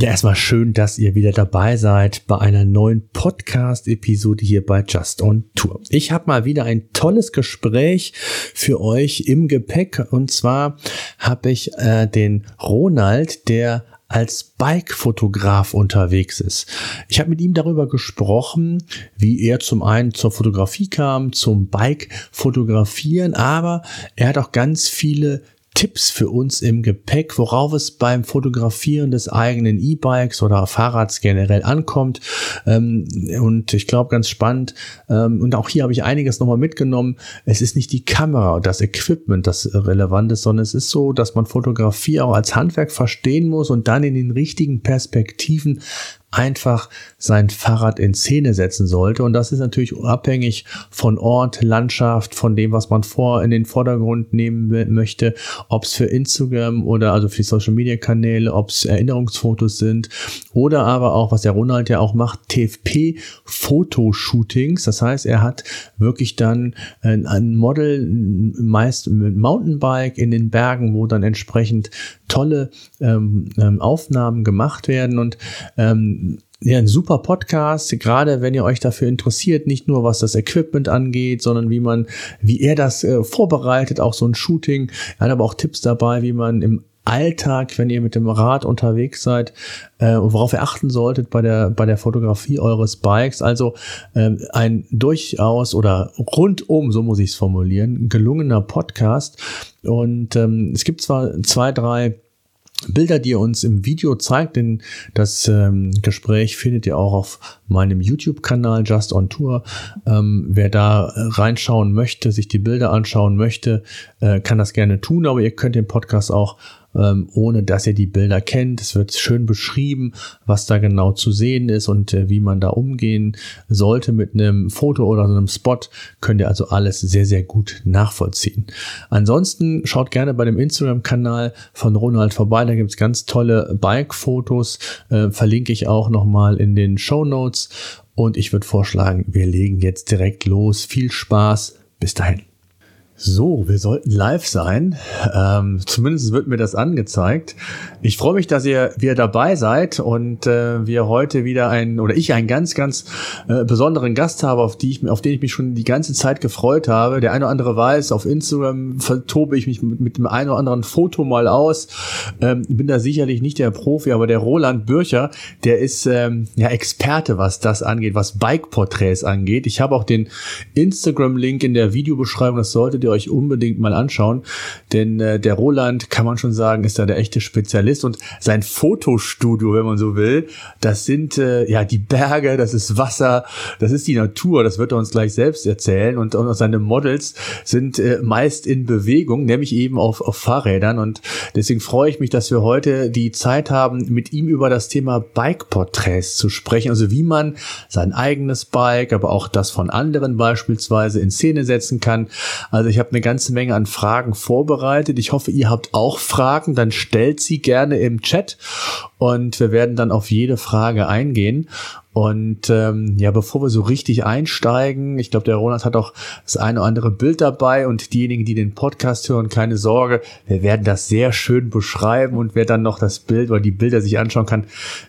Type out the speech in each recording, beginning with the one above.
Ja, erstmal schön, dass ihr wieder dabei seid bei einer neuen Podcast-Episode hier bei Just on Tour. Ich habe mal wieder ein tolles Gespräch für euch im Gepäck und zwar habe ich äh, den Ronald, der als Bike-Fotograf unterwegs ist. Ich habe mit ihm darüber gesprochen, wie er zum einen zur Fotografie kam, zum Bike-Fotografieren, aber er hat auch ganz viele Tipps für uns im Gepäck, worauf es beim Fotografieren des eigenen E-Bikes oder Fahrrads generell ankommt. Ähm, und ich glaube, ganz spannend. Ähm, und auch hier habe ich einiges nochmal mitgenommen. Es ist nicht die Kamera das Equipment, das relevant ist, sondern es ist so, dass man Fotografie auch als Handwerk verstehen muss und dann in den richtigen Perspektiven einfach sein Fahrrad in Szene setzen sollte. Und das ist natürlich abhängig von Ort, Landschaft, von dem, was man vor in den Vordergrund nehmen möchte, ob es für Instagram oder also für die Social Media Kanäle, ob es Erinnerungsfotos sind oder aber auch, was der Ronald ja auch macht, TFP Fotoshootings. Das heißt, er hat wirklich dann ein Model, meist mit Mountainbike in den Bergen, wo dann entsprechend tolle ähm, ähm, Aufnahmen gemacht werden und ähm, ja, ein super Podcast, gerade wenn ihr euch dafür interessiert, nicht nur was das Equipment angeht, sondern wie man, wie er das äh, vorbereitet, auch so ein Shooting. Er hat aber auch Tipps dabei, wie man im Alltag, wenn ihr mit dem Rad unterwegs seid äh, worauf ihr achten solltet bei der bei der Fotografie eures Bikes. Also ähm, ein durchaus oder rundum, so muss ich es formulieren, gelungener Podcast. Und ähm, es gibt zwar zwei, drei Bilder, die er uns im Video zeigt, denn das ähm, Gespräch findet ihr auch auf meinem YouTube-Kanal Just on Tour. Ähm, wer da reinschauen möchte, sich die Bilder anschauen möchte, äh, kann das gerne tun, aber ihr könnt den Podcast auch ähm, ohne dass ihr die Bilder kennt. Es wird schön beschrieben, was da genau zu sehen ist und äh, wie man da umgehen sollte mit einem Foto oder so einem Spot. Könnt ihr also alles sehr, sehr gut nachvollziehen. Ansonsten schaut gerne bei dem Instagram-Kanal von Ronald vorbei. Da gibt's ganz tolle Bike-Fotos. Äh, verlinke ich auch nochmal in den Show Notes. Und ich würde vorschlagen, wir legen jetzt direkt los. Viel Spaß. Bis dahin. So, wir sollten live sein. Ähm, zumindest wird mir das angezeigt. Ich freue mich, dass ihr wieder dabei seid und äh, wir heute wieder einen oder ich einen ganz, ganz äh, besonderen Gast habe, auf, die ich, auf den ich mich schon die ganze Zeit gefreut habe. Der eine oder andere weiß, auf Instagram vertobe ich mich mit, mit dem einen oder anderen Foto mal aus. Ähm, bin da sicherlich nicht der Profi, aber der Roland Bürcher, der ist ähm, ja Experte, was das angeht, was Bike-Porträts angeht. Ich habe auch den Instagram-Link in der Videobeschreibung, das solltet ihr ihr euch unbedingt mal anschauen, denn äh, der Roland, kann man schon sagen, ist da der echte Spezialist und sein Fotostudio, wenn man so will, das sind äh, ja die Berge, das ist Wasser, das ist die Natur, das wird er uns gleich selbst erzählen und, und seine Models sind äh, meist in Bewegung, nämlich eben auf, auf Fahrrädern und deswegen freue ich mich, dass wir heute die Zeit haben, mit ihm über das Thema Bike-Porträts zu sprechen, also wie man sein eigenes Bike, aber auch das von anderen beispielsweise in Szene setzen kann. Also ich habe eine ganze Menge an Fragen vorbereitet. Ich hoffe, ihr habt auch Fragen. Dann stellt sie gerne im Chat und wir werden dann auf jede Frage eingehen. Und ähm, ja, bevor wir so richtig einsteigen, ich glaube, der Ronald hat auch das eine oder andere Bild dabei und diejenigen, die den Podcast hören, keine Sorge, wir werden das sehr schön beschreiben und wer dann noch das Bild oder die Bilder sich anschauen kann,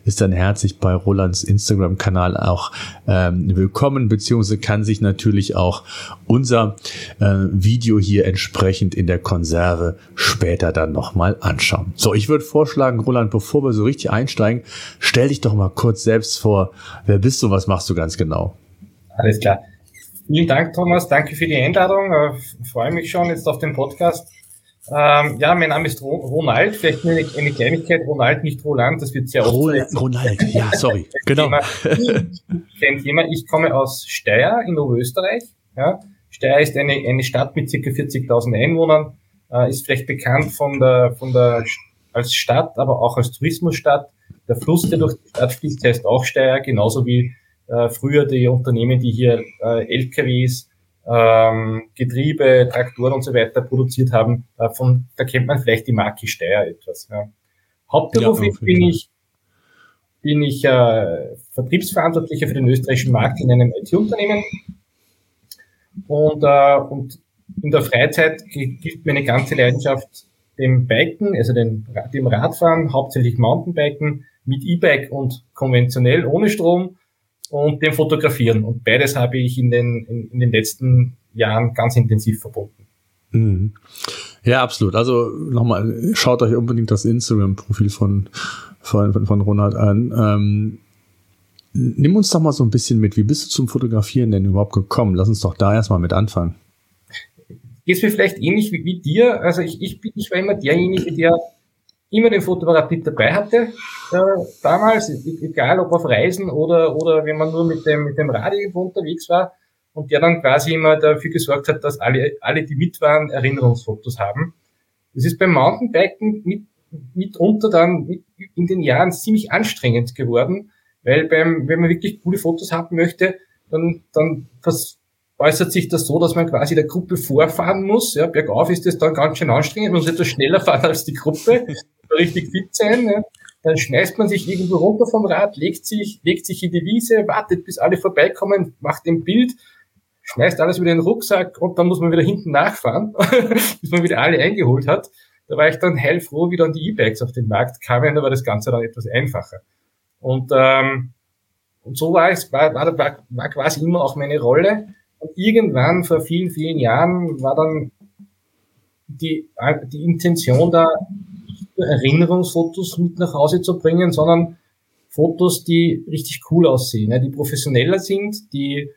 ist dann herzlich bei Rolands Instagram-Kanal auch ähm, willkommen, beziehungsweise kann sich natürlich auch unser äh, Video hier entsprechend in der Konserve später dann nochmal anschauen. So, ich würde vorschlagen, Roland, bevor wir so richtig einsteigen, stell dich doch mal kurz selbst vor, Wer bist du? Was machst du ganz genau? Alles klar. Vielen Dank, Thomas. Danke für die Einladung. Ich äh, freue mich schon jetzt auf den Podcast. Ähm, ja, mein Name ist Ronald. Vielleicht eine, eine Kleinigkeit. Ronald, nicht Roland. Das wird sehr oft. Ronald, Ronald. ja, sorry. genau. Kein Thema. Ich komme aus Steyr in Oberösterreich. Ja. Steyr ist eine, eine Stadt mit circa 40.000 Einwohnern. Äh, ist vielleicht bekannt von der, von der, als Stadt, aber auch als Tourismusstadt. Der Fluss, der durch die Stadt fließt, heißt auch Steyr, genauso wie äh, früher die Unternehmen, die hier äh, LKWs, ähm, Getriebe, Traktoren und so weiter produziert haben. Äh, von, da kennt man vielleicht die Marke Steyr etwas. Ja. Hauptberuflich ja, bin ich bin ich äh, Vertriebsverantwortlicher für den österreichischen Markt in einem IT-Unternehmen. Und, äh, und in der Freizeit gilt meine ganze Leidenschaft dem Biken, also dem, dem Radfahren, hauptsächlich Mountainbiken, mit E-Bike und konventionell ohne Strom und dem Fotografieren. Und beides habe ich in den, in, in den letzten Jahren ganz intensiv verbunden. Mhm. Ja, absolut. Also nochmal, schaut euch unbedingt das Instagram-Profil von, von, von Ronald an. Ähm, nimm uns doch mal so ein bisschen mit. Wie bist du zum Fotografieren denn überhaupt gekommen? Lass uns doch da erstmal mit anfangen. Geht mir vielleicht ähnlich wie, wie dir. Also ich, ich, ich war immer derjenige, der immer den Fotoapparat mit dabei hatte, äh, damals, egal ob auf Reisen oder, oder wenn man nur mit dem, mit dem Rad irgendwo unterwegs war und der dann quasi immer dafür gesorgt hat, dass alle, alle, die mit waren, Erinnerungsfotos haben. Das ist beim Mountainbiken mit, mitunter dann mit, in den Jahren ziemlich anstrengend geworden, weil beim, wenn man wirklich coole Fotos haben möchte, dann, dann äußert sich das so, dass man quasi der Gruppe vorfahren muss. Ja, bergauf ist es dann ganz schön anstrengend, man muss etwas schneller fahren als die Gruppe richtig fit sein. Ja. Dann schmeißt man sich irgendwo runter vom Rad, legt sich, legt sich in die Wiese, wartet, bis alle vorbeikommen, macht ein Bild, schmeißt alles wieder in den Rucksack und dann muss man wieder hinten nachfahren, bis man wieder alle eingeholt hat. Da war ich dann heilfroh, wie dann die E-Bikes auf den Markt kamen, da war das Ganze dann etwas einfacher. Und, ähm, und so war es, war, war, war, war quasi immer auch meine Rolle. Und irgendwann vor vielen, vielen Jahren war dann die, die Intention da, Erinnerungsfotos mit nach Hause zu bringen, sondern Fotos, die richtig cool aussehen, die professioneller sind, die,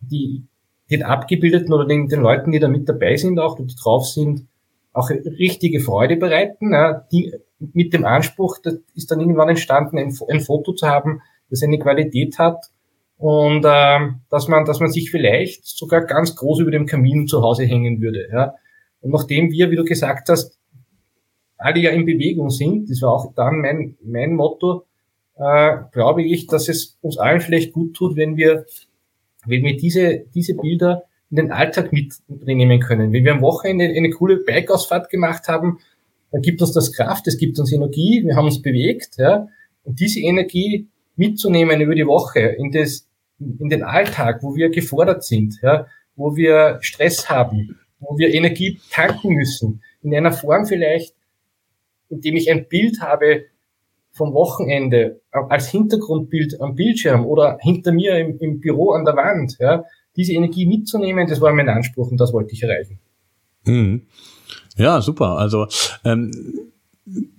die den Abgebildeten oder den, den Leuten, die da mit dabei sind, auch die drauf sind, auch richtige Freude bereiten, die mit dem Anspruch, das ist dann irgendwann entstanden, ein, ein Foto zu haben, das eine Qualität hat und äh, dass man, dass man sich vielleicht sogar ganz groß über dem Kamin zu Hause hängen würde. Ja. Und nachdem wir, wie du gesagt hast, alle ja in Bewegung sind, das war auch dann mein, mein Motto, äh, glaube ich, dass es uns allen vielleicht gut tut, wenn wir, wenn wir diese, diese Bilder in den Alltag mitnehmen können. Wenn wir am Wochenende eine coole Bike-Ausfahrt gemacht haben, dann gibt uns das Kraft, es gibt uns Energie, wir haben uns bewegt, ja, und diese Energie mitzunehmen über die Woche in das, in den Alltag, wo wir gefordert sind, ja, wo wir Stress haben, wo wir Energie tanken müssen, in einer Form vielleicht, indem ich ein Bild habe vom Wochenende als Hintergrundbild am Bildschirm oder hinter mir im, im Büro an der Wand, ja, diese Energie mitzunehmen, das war mein Anspruch und das wollte ich erreichen. Mhm. Ja, super. Also ähm,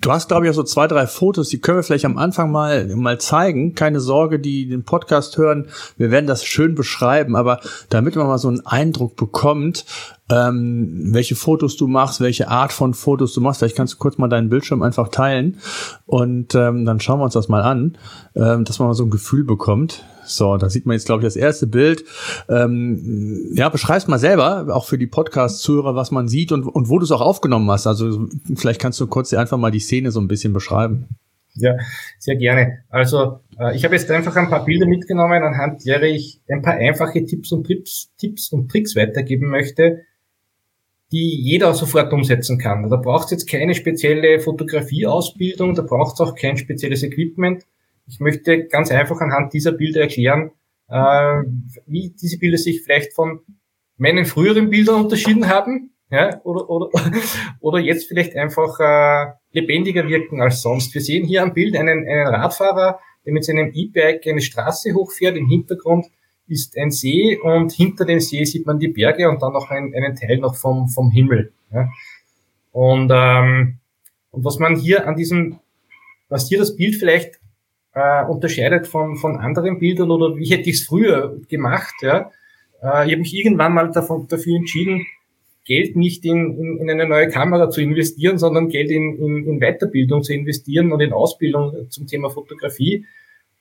Du hast, glaube ich, auch so zwei, drei Fotos, die können wir vielleicht am Anfang mal, mal zeigen. Keine Sorge, die den Podcast hören. Wir werden das schön beschreiben, aber damit man mal so einen Eindruck bekommt, ähm, welche Fotos du machst, welche Art von Fotos du machst. Vielleicht kannst du kurz mal deinen Bildschirm einfach teilen und ähm, dann schauen wir uns das mal an, ähm, dass man mal so ein Gefühl bekommt. So, da sieht man jetzt, glaube ich, das erste Bild. Ähm, ja, beschreib's mal selber, auch für die Podcast-Zuhörer, was man sieht und, und wo du es auch aufgenommen hast. Also vielleicht kannst du kurz einfach mal die Szene so ein bisschen beschreiben. Ja, sehr gerne. Also äh, ich habe jetzt einfach ein paar Bilder mitgenommen, anhand derer ich ein paar einfache Tipps und Trips, Tipps und Tricks weitergeben möchte, die jeder sofort umsetzen kann. Da braucht es jetzt keine spezielle Fotografieausbildung, da braucht es auch kein spezielles Equipment. Ich möchte ganz einfach anhand dieser Bilder erklären, äh, wie diese Bilder sich vielleicht von meinen früheren Bildern unterschieden haben, ja, oder, oder, oder jetzt vielleicht einfach äh, lebendiger wirken als sonst. Wir sehen hier am Bild einen, einen Radfahrer, der mit seinem E-Bike eine Straße hochfährt. Im Hintergrund ist ein See und hinter dem See sieht man die Berge und dann noch ein, einen Teil noch vom, vom Himmel. Ja. Und, ähm, und was man hier an diesem, was hier das Bild vielleicht äh, unterscheidet von, von anderen Bildern oder wie hätte ich es früher gemacht, ja. Äh, ich habe mich irgendwann mal davon, dafür entschieden, Geld nicht in, in, in eine neue Kamera zu investieren, sondern Geld in, in, in Weiterbildung zu investieren und in Ausbildung zum Thema Fotografie.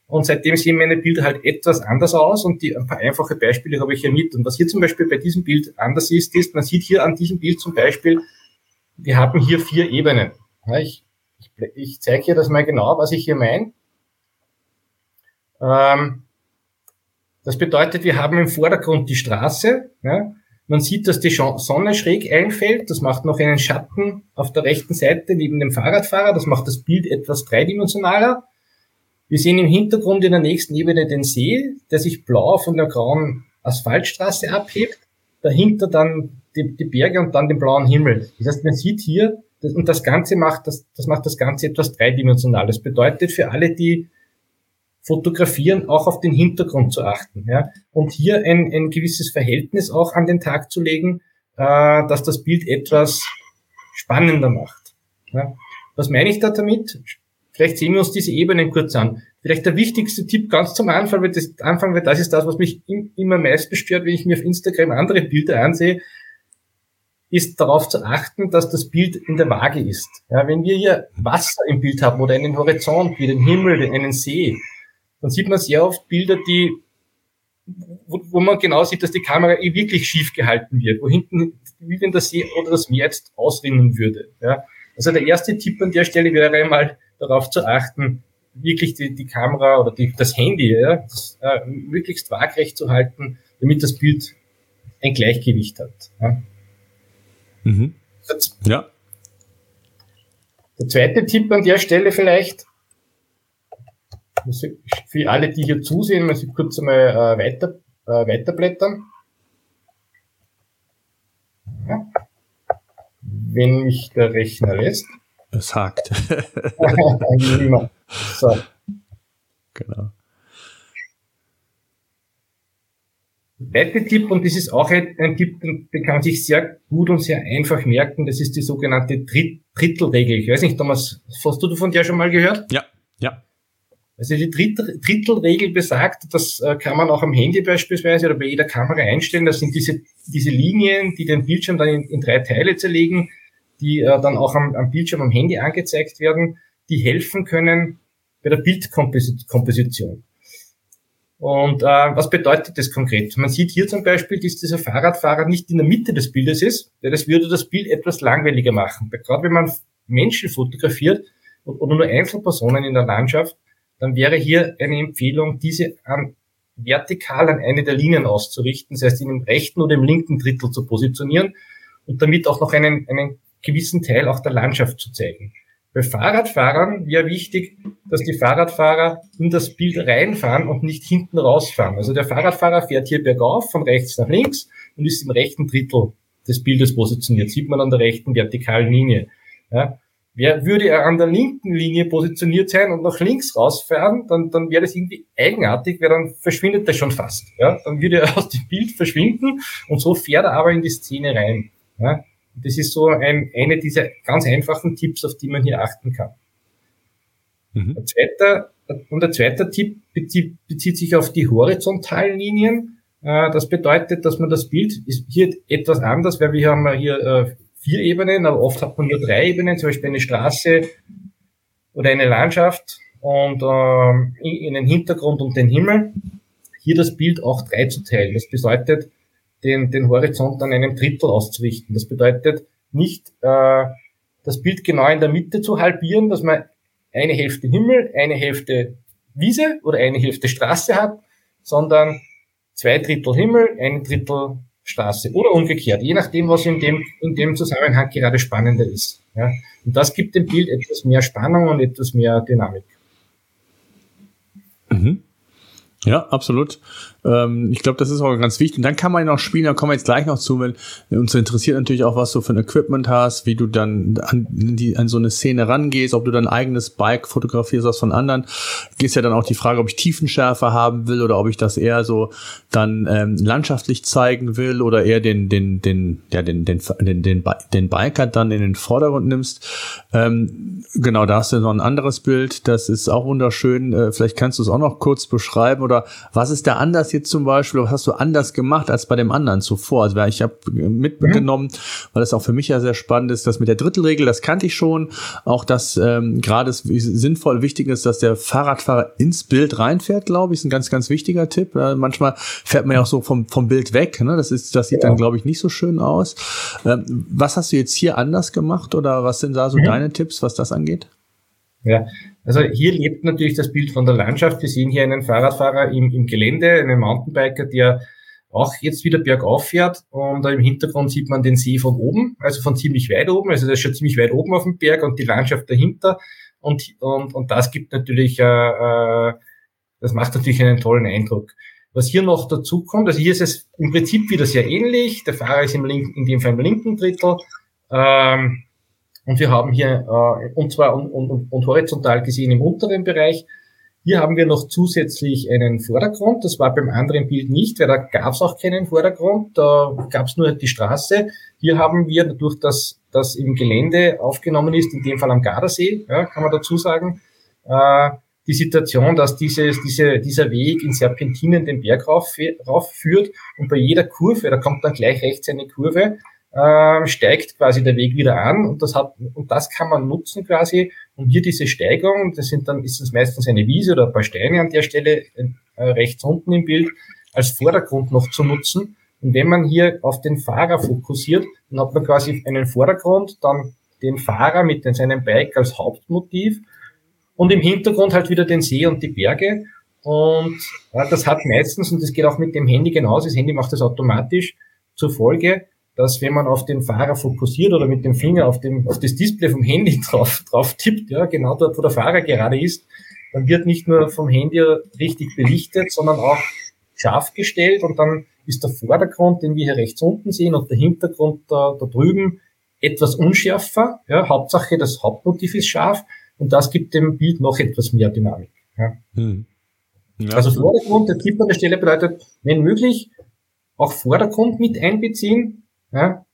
Und seitdem sehen meine Bilder halt etwas anders aus und die, ein paar einfache Beispiele habe ich hier mit. Und was hier zum Beispiel bei diesem Bild anders ist, ist, man sieht hier an diesem Bild zum Beispiel, wir haben hier vier Ebenen. Ich, ich, ich zeige hier das mal genau, was ich hier meine. Ähm, das bedeutet, wir haben im Vordergrund die Straße. Ja, man sieht, dass die Sonne schräg einfällt. Das macht noch einen Schatten auf der rechten Seite neben dem Fahrradfahrer. Das macht das Bild etwas dreidimensionaler. Wir sehen im Hintergrund in der nächsten Ebene den See, der sich blau von der grauen Asphaltstraße abhebt. Dahinter dann die, die Berge und dann den blauen Himmel. Das heißt, man sieht hier Das, und das Ganze macht das, das macht das Ganze etwas dreidimensional. Das bedeutet für alle, die fotografieren, auch auf den Hintergrund zu achten. Ja? Und hier ein, ein gewisses Verhältnis auch an den Tag zu legen, äh, dass das Bild etwas spannender macht. Ja? Was meine ich da damit? Vielleicht sehen wir uns diese Ebenen kurz an. Vielleicht der wichtigste Tipp ganz zum Anfang, weil das, Anfang, weil das ist das, was mich immer am meisten stört, wenn ich mir auf Instagram andere Bilder ansehe, ist darauf zu achten, dass das Bild in der Waage ist. Ja, wenn wir hier Wasser im Bild haben oder einen Horizont, wie den Himmel, einen See, dann sieht man sehr oft Bilder, die, wo, wo man genau sieht, dass die Kamera eh wirklich schief gehalten wird, wo hinten, wie wenn das See oder das Meer jetzt ausrinnen würde. Ja. Also der erste Tipp an der Stelle wäre einmal darauf zu achten, wirklich die, die Kamera oder die, das Handy ja, das, äh, möglichst waagrecht zu halten, damit das Bild ein Gleichgewicht hat. Ja. Mhm. ja. Der zweite Tipp an der Stelle vielleicht, für alle, die hier zusehen, muss ich kurz einmal äh, weiter, äh, weiterblättern. Ja. Wenn mich der Rechner lässt. Es hakt. so. Genau. Zweiter Tipp, und das ist auch ein, ein, Tipp, den kann man sich sehr gut und sehr einfach merken, das ist die sogenannte Dritt Drittelregel. Ich weiß nicht, Thomas, hast du von der schon mal gehört? Ja, ja. Also die Drittelregel besagt, das äh, kann man auch am Handy beispielsweise oder bei jeder Kamera einstellen. Das sind diese, diese Linien, die den Bildschirm dann in, in drei Teile zerlegen, die äh, dann auch am, am Bildschirm am Handy angezeigt werden, die helfen können bei der Bildkomposition. Und äh, was bedeutet das konkret? Man sieht hier zum Beispiel, dass dieser Fahrradfahrer nicht in der Mitte des Bildes ist, weil das würde das Bild etwas langweiliger machen. Gerade wenn man Menschen fotografiert oder nur Einzelpersonen in der Landschaft, dann wäre hier eine Empfehlung, diese an, vertikal an eine der Linien auszurichten, das heißt in dem rechten oder im linken Drittel zu positionieren und damit auch noch einen, einen gewissen Teil auch der Landschaft zu zeigen. Bei Fahrradfahrern wäre wichtig, dass die Fahrradfahrer in das Bild reinfahren und nicht hinten rausfahren. Also der Fahrradfahrer fährt hier bergauf von rechts nach links und ist im rechten Drittel des Bildes positioniert. Sieht man an der rechten vertikalen Linie. Ja. Wer würde er an der linken Linie positioniert sein und nach links rausfahren, dann, dann wäre das irgendwie eigenartig, weil dann verschwindet er schon fast. Ja? Dann würde er aus dem Bild verschwinden und so fährt er aber in die Szene rein. Ja? Das ist so ein, eine dieser ganz einfachen Tipps, auf die man hier achten kann. Mhm. Der zweite, und der zweite Tipp bezieht, bezieht sich auf die horizontalen Linien. Äh, das bedeutet, dass man das Bild ist hier etwas anders, weil wir haben hier äh, vier Ebenen, aber oft hat man nur drei Ebenen, zum Beispiel eine Straße oder eine Landschaft und ähm, in den Hintergrund und den Himmel. Hier das Bild auch drei zu teilen. Das bedeutet, den, den Horizont an einem Drittel auszurichten. Das bedeutet nicht äh, das Bild genau in der Mitte zu halbieren, dass man eine Hälfte Himmel, eine Hälfte Wiese oder eine Hälfte Straße hat, sondern zwei Drittel Himmel, ein Drittel Straße oder umgekehrt, je nachdem, was in dem, in dem Zusammenhang gerade spannender ist. Ja. Und das gibt dem Bild etwas mehr Spannung und etwas mehr Dynamik. Mhm. Ja, absolut. Ähm, ich glaube, das ist auch ganz wichtig. Und dann kann man noch spielen, da kommen wir jetzt gleich noch zu, wenn uns interessiert natürlich auch, was du für ein Equipment hast, wie du dann an, die, an so eine Szene rangehst, ob du dein eigenes Bike fotografierst, was von anderen. Ist ja dann auch die Frage, ob ich Tiefenschärfe haben will oder ob ich das eher so dann ähm, landschaftlich zeigen will oder eher den, den, den, ja, den, den, den, den, den Biker dann in den Vordergrund nimmst. Ähm, genau, da hast du noch ein anderes Bild. Das ist auch wunderschön. Äh, vielleicht kannst du es auch noch kurz beschreiben oder was ist da anders jetzt zum Beispiel? Was hast du anders gemacht als bei dem anderen zuvor? Also ich habe mitgenommen, mhm. weil das auch für mich ja sehr spannend ist, dass mit der Drittelregel, das kannte ich schon, auch dass ähm, gerade es sinnvoll wichtig ist, dass der Fahrradfahrer ins Bild reinfährt, glaube ich, ist ein ganz, ganz wichtiger Tipp. Äh, manchmal fährt man ja auch so vom, vom Bild weg. Ne? Das ist, das sieht ja. dann, glaube ich, nicht so schön aus. Ähm, was hast du jetzt hier anders gemacht oder was sind da so mhm. deine Tipps, was das angeht? Ja, also hier lebt natürlich das Bild von der Landschaft. Wir sehen hier einen Fahrradfahrer im, im Gelände, einen Mountainbiker, der auch jetzt wieder bergauf fährt. Und im Hintergrund sieht man den See von oben, also von ziemlich weit oben, also der ist schon ziemlich weit oben auf dem Berg und die Landschaft dahinter. Und, und, und das gibt natürlich, äh, äh, das macht natürlich einen tollen Eindruck. Was hier noch dazu kommt, also hier ist es im Prinzip wieder sehr ähnlich, der Fahrer ist im linken, in dem Fall im linken Drittel, ähm, Und wir haben hier, äh, und zwar und, und, und horizontal gesehen im unteren Bereich, hier haben wir noch zusätzlich einen Vordergrund. Das war beim anderen Bild nicht, weil da gab es auch keinen Vordergrund. Da gab es nur die Straße. Hier haben wir dadurch, dass das im Gelände aufgenommen ist, in dem Fall am Gardasee, ja, kann man dazu sagen, äh, die Situation, dass dieses, diese, dieser Weg in Serpentinen den Berg rauf, rauf führt und bei jeder Kurve, da kommt dann gleich rechts eine Kurve, äh, steigt quasi der Weg wieder an und das hat und das kann man nutzen quasi, um hier diese Steigung, das sind dann ist es meistens eine Wiese oder ein paar Steine an der Stelle äh, rechts unten im Bild als Vordergrund noch zu nutzen. Und wenn man hier auf den Fahrer fokussiert, dann hat man quasi einen Vordergrund, dann den Fahrer mit seinem Bike als Hauptmotiv und im Hintergrund halt wieder den See und die Berge. Und ja, das hat meistens, und das geht auch mit dem Handy genauso, das Handy macht das automatisch, zur Folge, dass wenn man auf den Fahrer fokussiert oder mit dem Finger auf, dem, auf das Display vom Handy drauf, drauf tippt, ja, genau dort, wo der Fahrer gerade ist, dann wird nicht nur vom Handy richtig belichtet, sondern auch scharf gestellt und dann ist der Vordergrund, den wir hier rechts unten sehen, und der Hintergrund da, da drüben etwas unschärfer. Ja, Hauptsache das Hauptmotiv ist scharf und das gibt dem Bild noch etwas mehr Dynamik. Ja. Hm. Ja. Also Vordergrund, der Tipp an der Stelle bedeutet, wenn möglich, auch Vordergrund mit einbeziehen. Ja.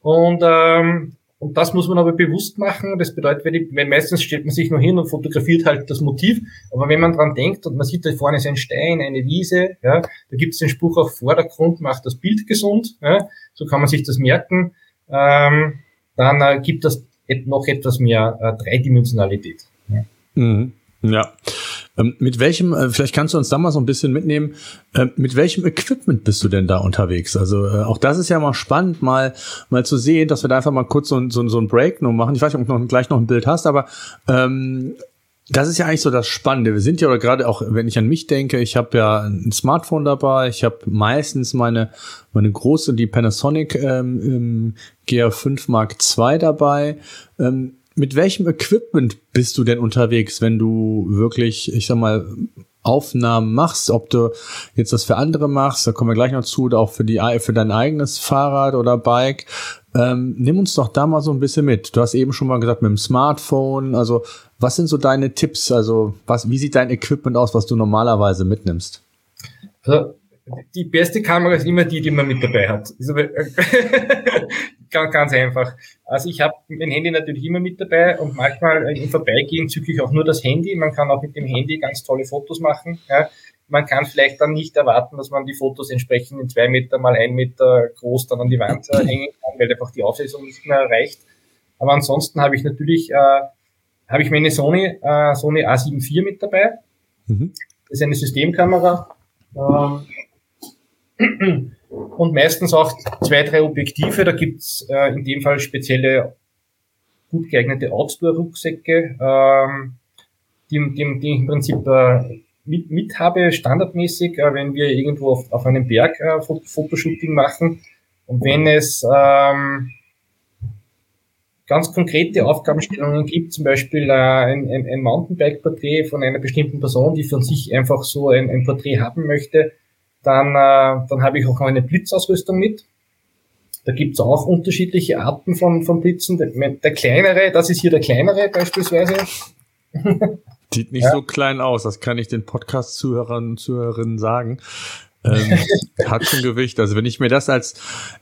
Und, ähm, und das muss man aber bewusst machen. Das bedeutet, wenn, ich, wenn meistens stellt man sich nur hin und fotografiert halt das Motiv. Aber wenn man dran denkt und man sieht, da vorne ist ein Stein, eine Wiese, ja, da gibt es den Spruch auch Vordergrund macht das Bild gesund. Ja, so kann man sich das merken. Ähm, dann äh, gibt das noch etwas mehr äh, Dreidimensionalität. Ja. Mhm. ja. Ähm, mit welchem, äh, vielleicht kannst du uns da mal so ein bisschen mitnehmen, äh, mit welchem Equipment bist du denn da unterwegs? Also äh, auch das ist ja mal spannend, mal, mal zu sehen, dass wir da einfach mal kurz so, so, so ein Break noch machen. Ich weiß nicht, ob du noch, gleich noch ein Bild hast, aber ähm, das ist ja eigentlich so das Spannende. Wir sind ja oder gerade auch, wenn ich an mich denke, ich habe ja ein Smartphone dabei. Ich habe meistens meine meine große, die Panasonic ähm, GR5 Mark II dabei. Ähm, mit welchem Equipment bist du denn unterwegs, wenn du wirklich, ich sag mal, Aufnahmen machst, ob du jetzt das für andere machst, da kommen wir gleich noch zu, oder auch für die für dein eigenes Fahrrad oder Bike. Ähm, nimm uns doch da mal so ein bisschen mit. Du hast eben schon mal gesagt, mit dem Smartphone. Also, was sind so deine Tipps? Also, was, wie sieht dein Equipment aus, was du normalerweise mitnimmst? Also, die beste Kamera ist immer die, die man mit dabei hat. Ganz, einfach. Also ich habe mein Handy natürlich immer mit dabei und manchmal im Vorbeigehen zücke ich auch nur das Handy. Man kann auch mit dem Handy ganz tolle Fotos machen. Ja man kann vielleicht dann nicht erwarten, dass man die Fotos entsprechend in zwei Meter mal ein Meter groß dann an die Wand äh, hängen kann, weil einfach die Auflösung nicht mehr reicht. Aber ansonsten habe ich natürlich äh, habe ich meine Sony äh, Sony A7 IV mit dabei. Mhm. Das ist eine Systemkamera. Ähm, und meistens auch zwei, drei Objektive. Da gibt's äh, in dem Fall spezielle gut geeignete Outdoor-Rucksäcke, ähm, die, die, die im Prinzip äh, mit, mit habe, standardmäßig, äh, wenn wir irgendwo auf, auf einem Berg äh, Fotoshooting machen. Und wenn es ähm, ganz konkrete Aufgabenstellungen gibt, zum Beispiel äh, ein, ein, ein Mountainbike-Porträt von einer bestimmten Person, die von sich einfach so ein, ein Porträt haben möchte, dann, äh, dann habe ich auch noch eine Blitzausrüstung mit. Da gibt's auch unterschiedliche Arten von, von Blitzen. Der, der kleinere, das ist hier der kleinere beispielsweise. Sieht nicht ja. so klein aus, das kann ich den Podcast-Zuhörern und Zuhörerinnen sagen. Ähm, hat schon Gewicht. Also wenn ich mir das als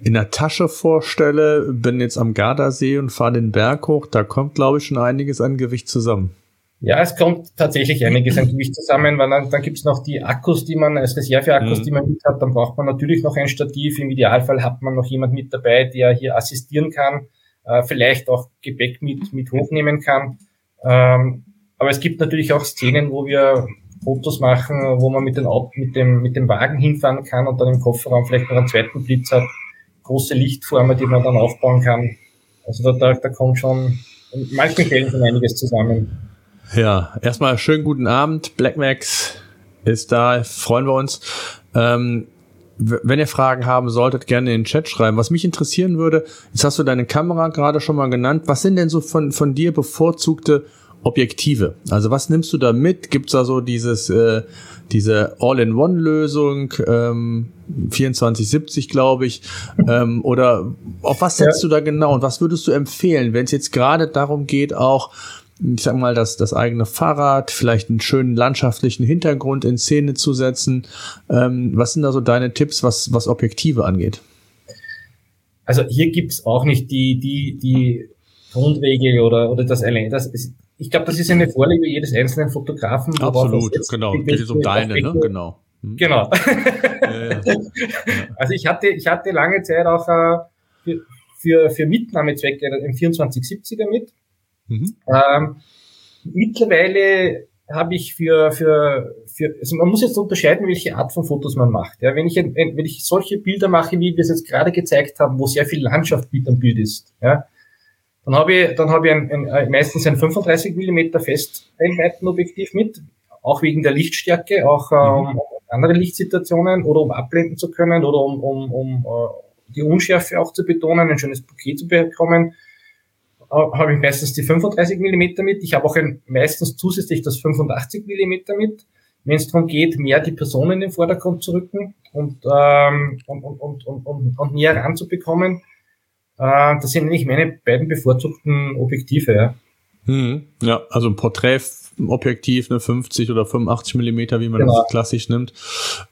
in der Tasche vorstelle, bin jetzt am Gardasee und fahre den Berg hoch, da kommt, glaube ich, schon einiges an Gewicht zusammen. Ja, es kommt tatsächlich einiges an Gewicht zusammen, weil dann, dann gibt's noch die Akkus, die man als Reserveakkus, mhm. die man mit hat. Dann braucht man natürlich noch ein Stativ. Im Idealfall hat man noch jemand mit dabei, der hier assistieren kann, äh, vielleicht auch Gepäck mit, mit hochnehmen kann. Ähm, aber es gibt natürlich auch Szenen, wo wir Fotos machen, wo man mit, den mit, dem, mit dem Wagen hinfahren kann und dann im Kofferraum vielleicht noch einen zweiten Blitz hat. Große Lichtformen, die man dann aufbauen kann. Also da, da, da kommt schon in manchen Fällen schon einiges zusammen. Ja, erstmal schönen guten Abend. Blackmax ist da, freuen wir uns. Ähm, wenn ihr Fragen haben solltet, gerne in den Chat schreiben. Was mich interessieren würde, jetzt hast du deine Kamera gerade schon mal genannt. Was sind denn so von, von dir bevorzugte Objektive. Also was nimmst du da mit? Gibt's da so dieses, äh, diese All-in-One-Lösung, ähm, 2470, glaube ich, ähm, oder auf was setzt ja. du da genau und was würdest du empfehlen, wenn es jetzt gerade darum geht, auch ich sag mal, das, das eigene Fahrrad, vielleicht einen schönen landschaftlichen Hintergrund in Szene zu setzen. Ähm, was sind da so deine Tipps, was, was Objektive angeht? Also hier gibt's auch nicht die, die, die Grundregel oder, oder das allein. Das ist, ich glaube, das ist eine Vorliebe jedes einzelnen Fotografen. Absolut, genau. Geht es um deine, ne? Genau. Hm. Genau. Ja, ja. Also ich hatte, ich hatte lange Zeit auch äh, für, für, für Mitnahmezwecke einen 2470er mit. Mhm. Ähm, mittlerweile habe ich für, für, für, also man muss jetzt unterscheiden, welche Art von Fotos man macht. Ja, wenn ich, wenn ich solche Bilder mache, wie wir es jetzt gerade gezeigt haben, wo sehr viel Landschaft mit am Bild ist, ja, dann habe ich, dann habe ich ein, ein, äh, meistens ein 35 mm Festbrennweitenobjektiv mit, auch wegen der Lichtstärke, auch äh, um andere Lichtsituationen oder um abblenden zu können oder um, um, um uh, die Unschärfe auch zu betonen, ein schönes Bouquet zu bekommen habe ich meistens die 35 mm mit. Ich habe auch ein, meistens zusätzlich das 85 mm mit, wenn es darum geht, mehr die Person in den Vordergrund zu rücken und, ähm, und, und, und, und, und, näher ranzubekommen. Äh, das sind eigentlich meine beiden bevorzugten Objektive. Ja, hm, ja also ein Porträtobjektiv, eine 50 oder 85 Millimeter, wie man genau. das klassisch nimmt.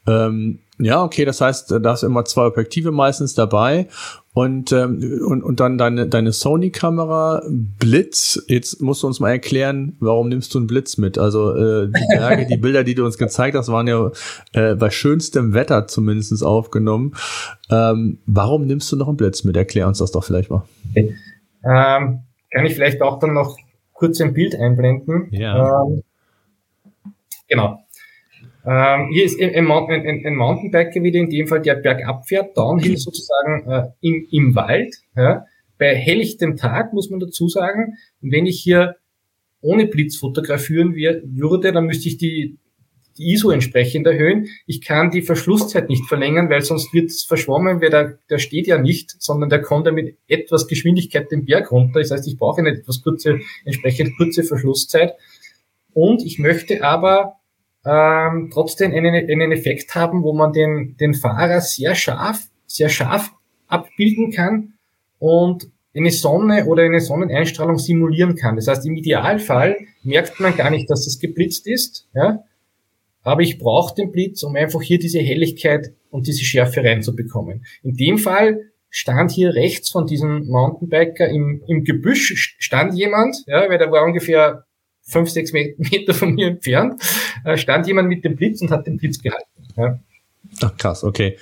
Ähm, ja, okay, das heißt, da hast du immer zwei Objektive meistens dabei und, ähm, und, und dann deine, deine Sony-Kamera, Blitz. Jetzt musst du uns mal erklären, warum nimmst du einen Blitz mit? Also äh, die Berge, die Bilder, die du uns gezeigt hast, waren ja äh, bei schönstem Wetter zumindest aufgenommen. Ähm, warum nimmst du noch einen Blitz mit? Erklär uns das doch vielleicht mal. Okay. Ähm, kann ich vielleicht auch dann noch kurz ein Bild einblenden? Ja. Ähm, genau. Ähm, hier ist ein, ein, ein, ein Mountainbiker wieder in dem Fall, der bergab fährt, Downhill sozusagen äh, im, im Wald. Ja. Bei helllichtem Tag muss man dazu sagen, wenn ich hier ohne Blitz fotografieren würde, dann müsste ich die, die ISO entsprechend erhöhen. Ich kann die Verschlusszeit nicht verlängern, weil sonst wird es verschwommen, weil der, der steht ja nicht, sondern der kommt ja mit etwas Geschwindigkeit den Berg runter. Das heißt, ich brauche eine etwas kurze, entsprechend kurze Verschlusszeit. Und ich möchte aber ähm, trotzdem einen, einen Effekt haben, wo man den, den Fahrer sehr scharf, sehr scharf abbilden kann und eine Sonne oder eine Sonneneinstrahlung simulieren kann. Das heißt, im Idealfall merkt man gar nicht, dass es geblitzt ist, ja, aber ich brauche den Blitz, um einfach hier diese Helligkeit und diese Schärfe reinzubekommen. In dem Fall stand hier rechts von diesem Mountainbiker im, im Gebüsch stand jemand, ja, weil der war ungefähr fünf, sechs Meter von mir entfernt, äh, stand jemand mit dem Blitz und hat den Blitz gehalten. Ja. Ach krass, okay.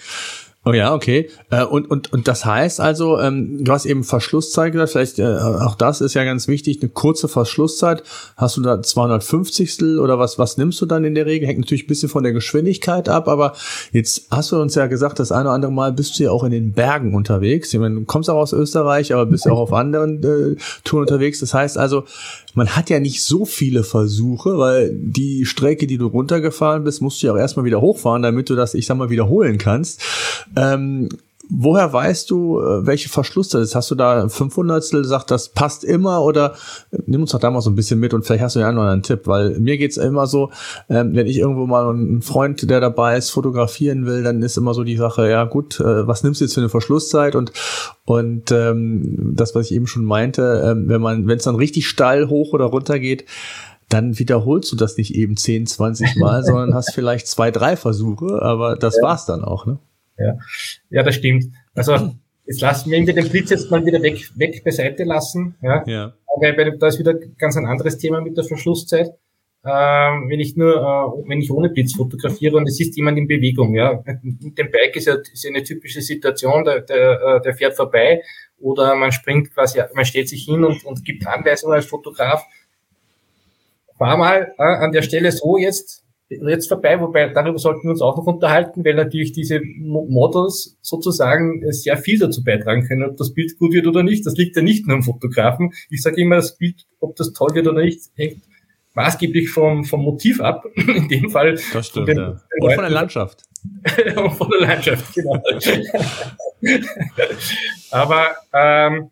Oh ja, okay. Äh, und, und, und das heißt also, ähm, du hast eben Verschlusszeit gesagt, vielleicht äh, auch das ist ja ganz wichtig, eine kurze Verschlusszeit. Hast du da 250 oder was, was nimmst du dann in der Regel? Hängt natürlich ein bisschen von der Geschwindigkeit ab, aber jetzt hast du uns ja gesagt, das eine oder andere Mal bist du ja auch in den Bergen unterwegs. Ich meine, du kommst auch aus Österreich, aber bist auch auf anderen äh, Touren unterwegs. Das heißt also, man hat ja nicht so viele Versuche, weil die Strecke, die du runtergefahren bist, musst du ja auch erstmal wieder hochfahren, damit du das, ich sag mal, wiederholen kannst. Ähm, woher weißt du, äh, welche Verschluss das ist? Hast du da 500 sagt, das passt immer oder äh, nimm uns doch da mal so ein bisschen mit und vielleicht hast du ja noch einen Tipp, weil mir geht's immer so, ähm, wenn ich irgendwo mal einen Freund, der dabei ist, fotografieren will, dann ist immer so die Sache, ja gut, äh, was nimmst du jetzt für eine Verschlusszeit und und ähm, das, was ich eben schon meinte, ähm, wenn man, wenn es dann richtig steil hoch oder runter geht, dann wiederholst du das nicht eben 10, 20 Mal, sondern hast vielleicht zwei, drei Versuche, aber das ja. war's dann auch, ne? Ja, ja das stimmt. Also jetzt lassen wir den Blitz jetzt mal wieder weg, weg beiseite lassen. Ja. ja. Aber da ist wieder ganz ein anderes Thema mit der Verschlusszeit. Ähm, wenn ich nur, äh, wenn ich ohne Blitz fotografiere und es ist jemand in Bewegung, ja. Mit dem Bike ist ja ist eine typische Situation, der, der, äh, der fährt vorbei oder man springt quasi, man stellt sich hin und, und gibt Anweisungen als Fotograf. Fahr mal äh, an der Stelle so jetzt jetzt vorbei, wobei darüber sollten wir uns auch noch unterhalten, weil natürlich diese Models sozusagen sehr viel dazu beitragen können, ob das Bild gut wird oder nicht. Das liegt ja nicht nur am Fotografen. Ich sage immer, das Bild, ob das toll wird oder nicht, hängt maßgeblich vom, vom Motiv ab. In dem Fall. Das stimmt, den, ja. Und von der Landschaft. Und von der Landschaft, genau. Aber ähm,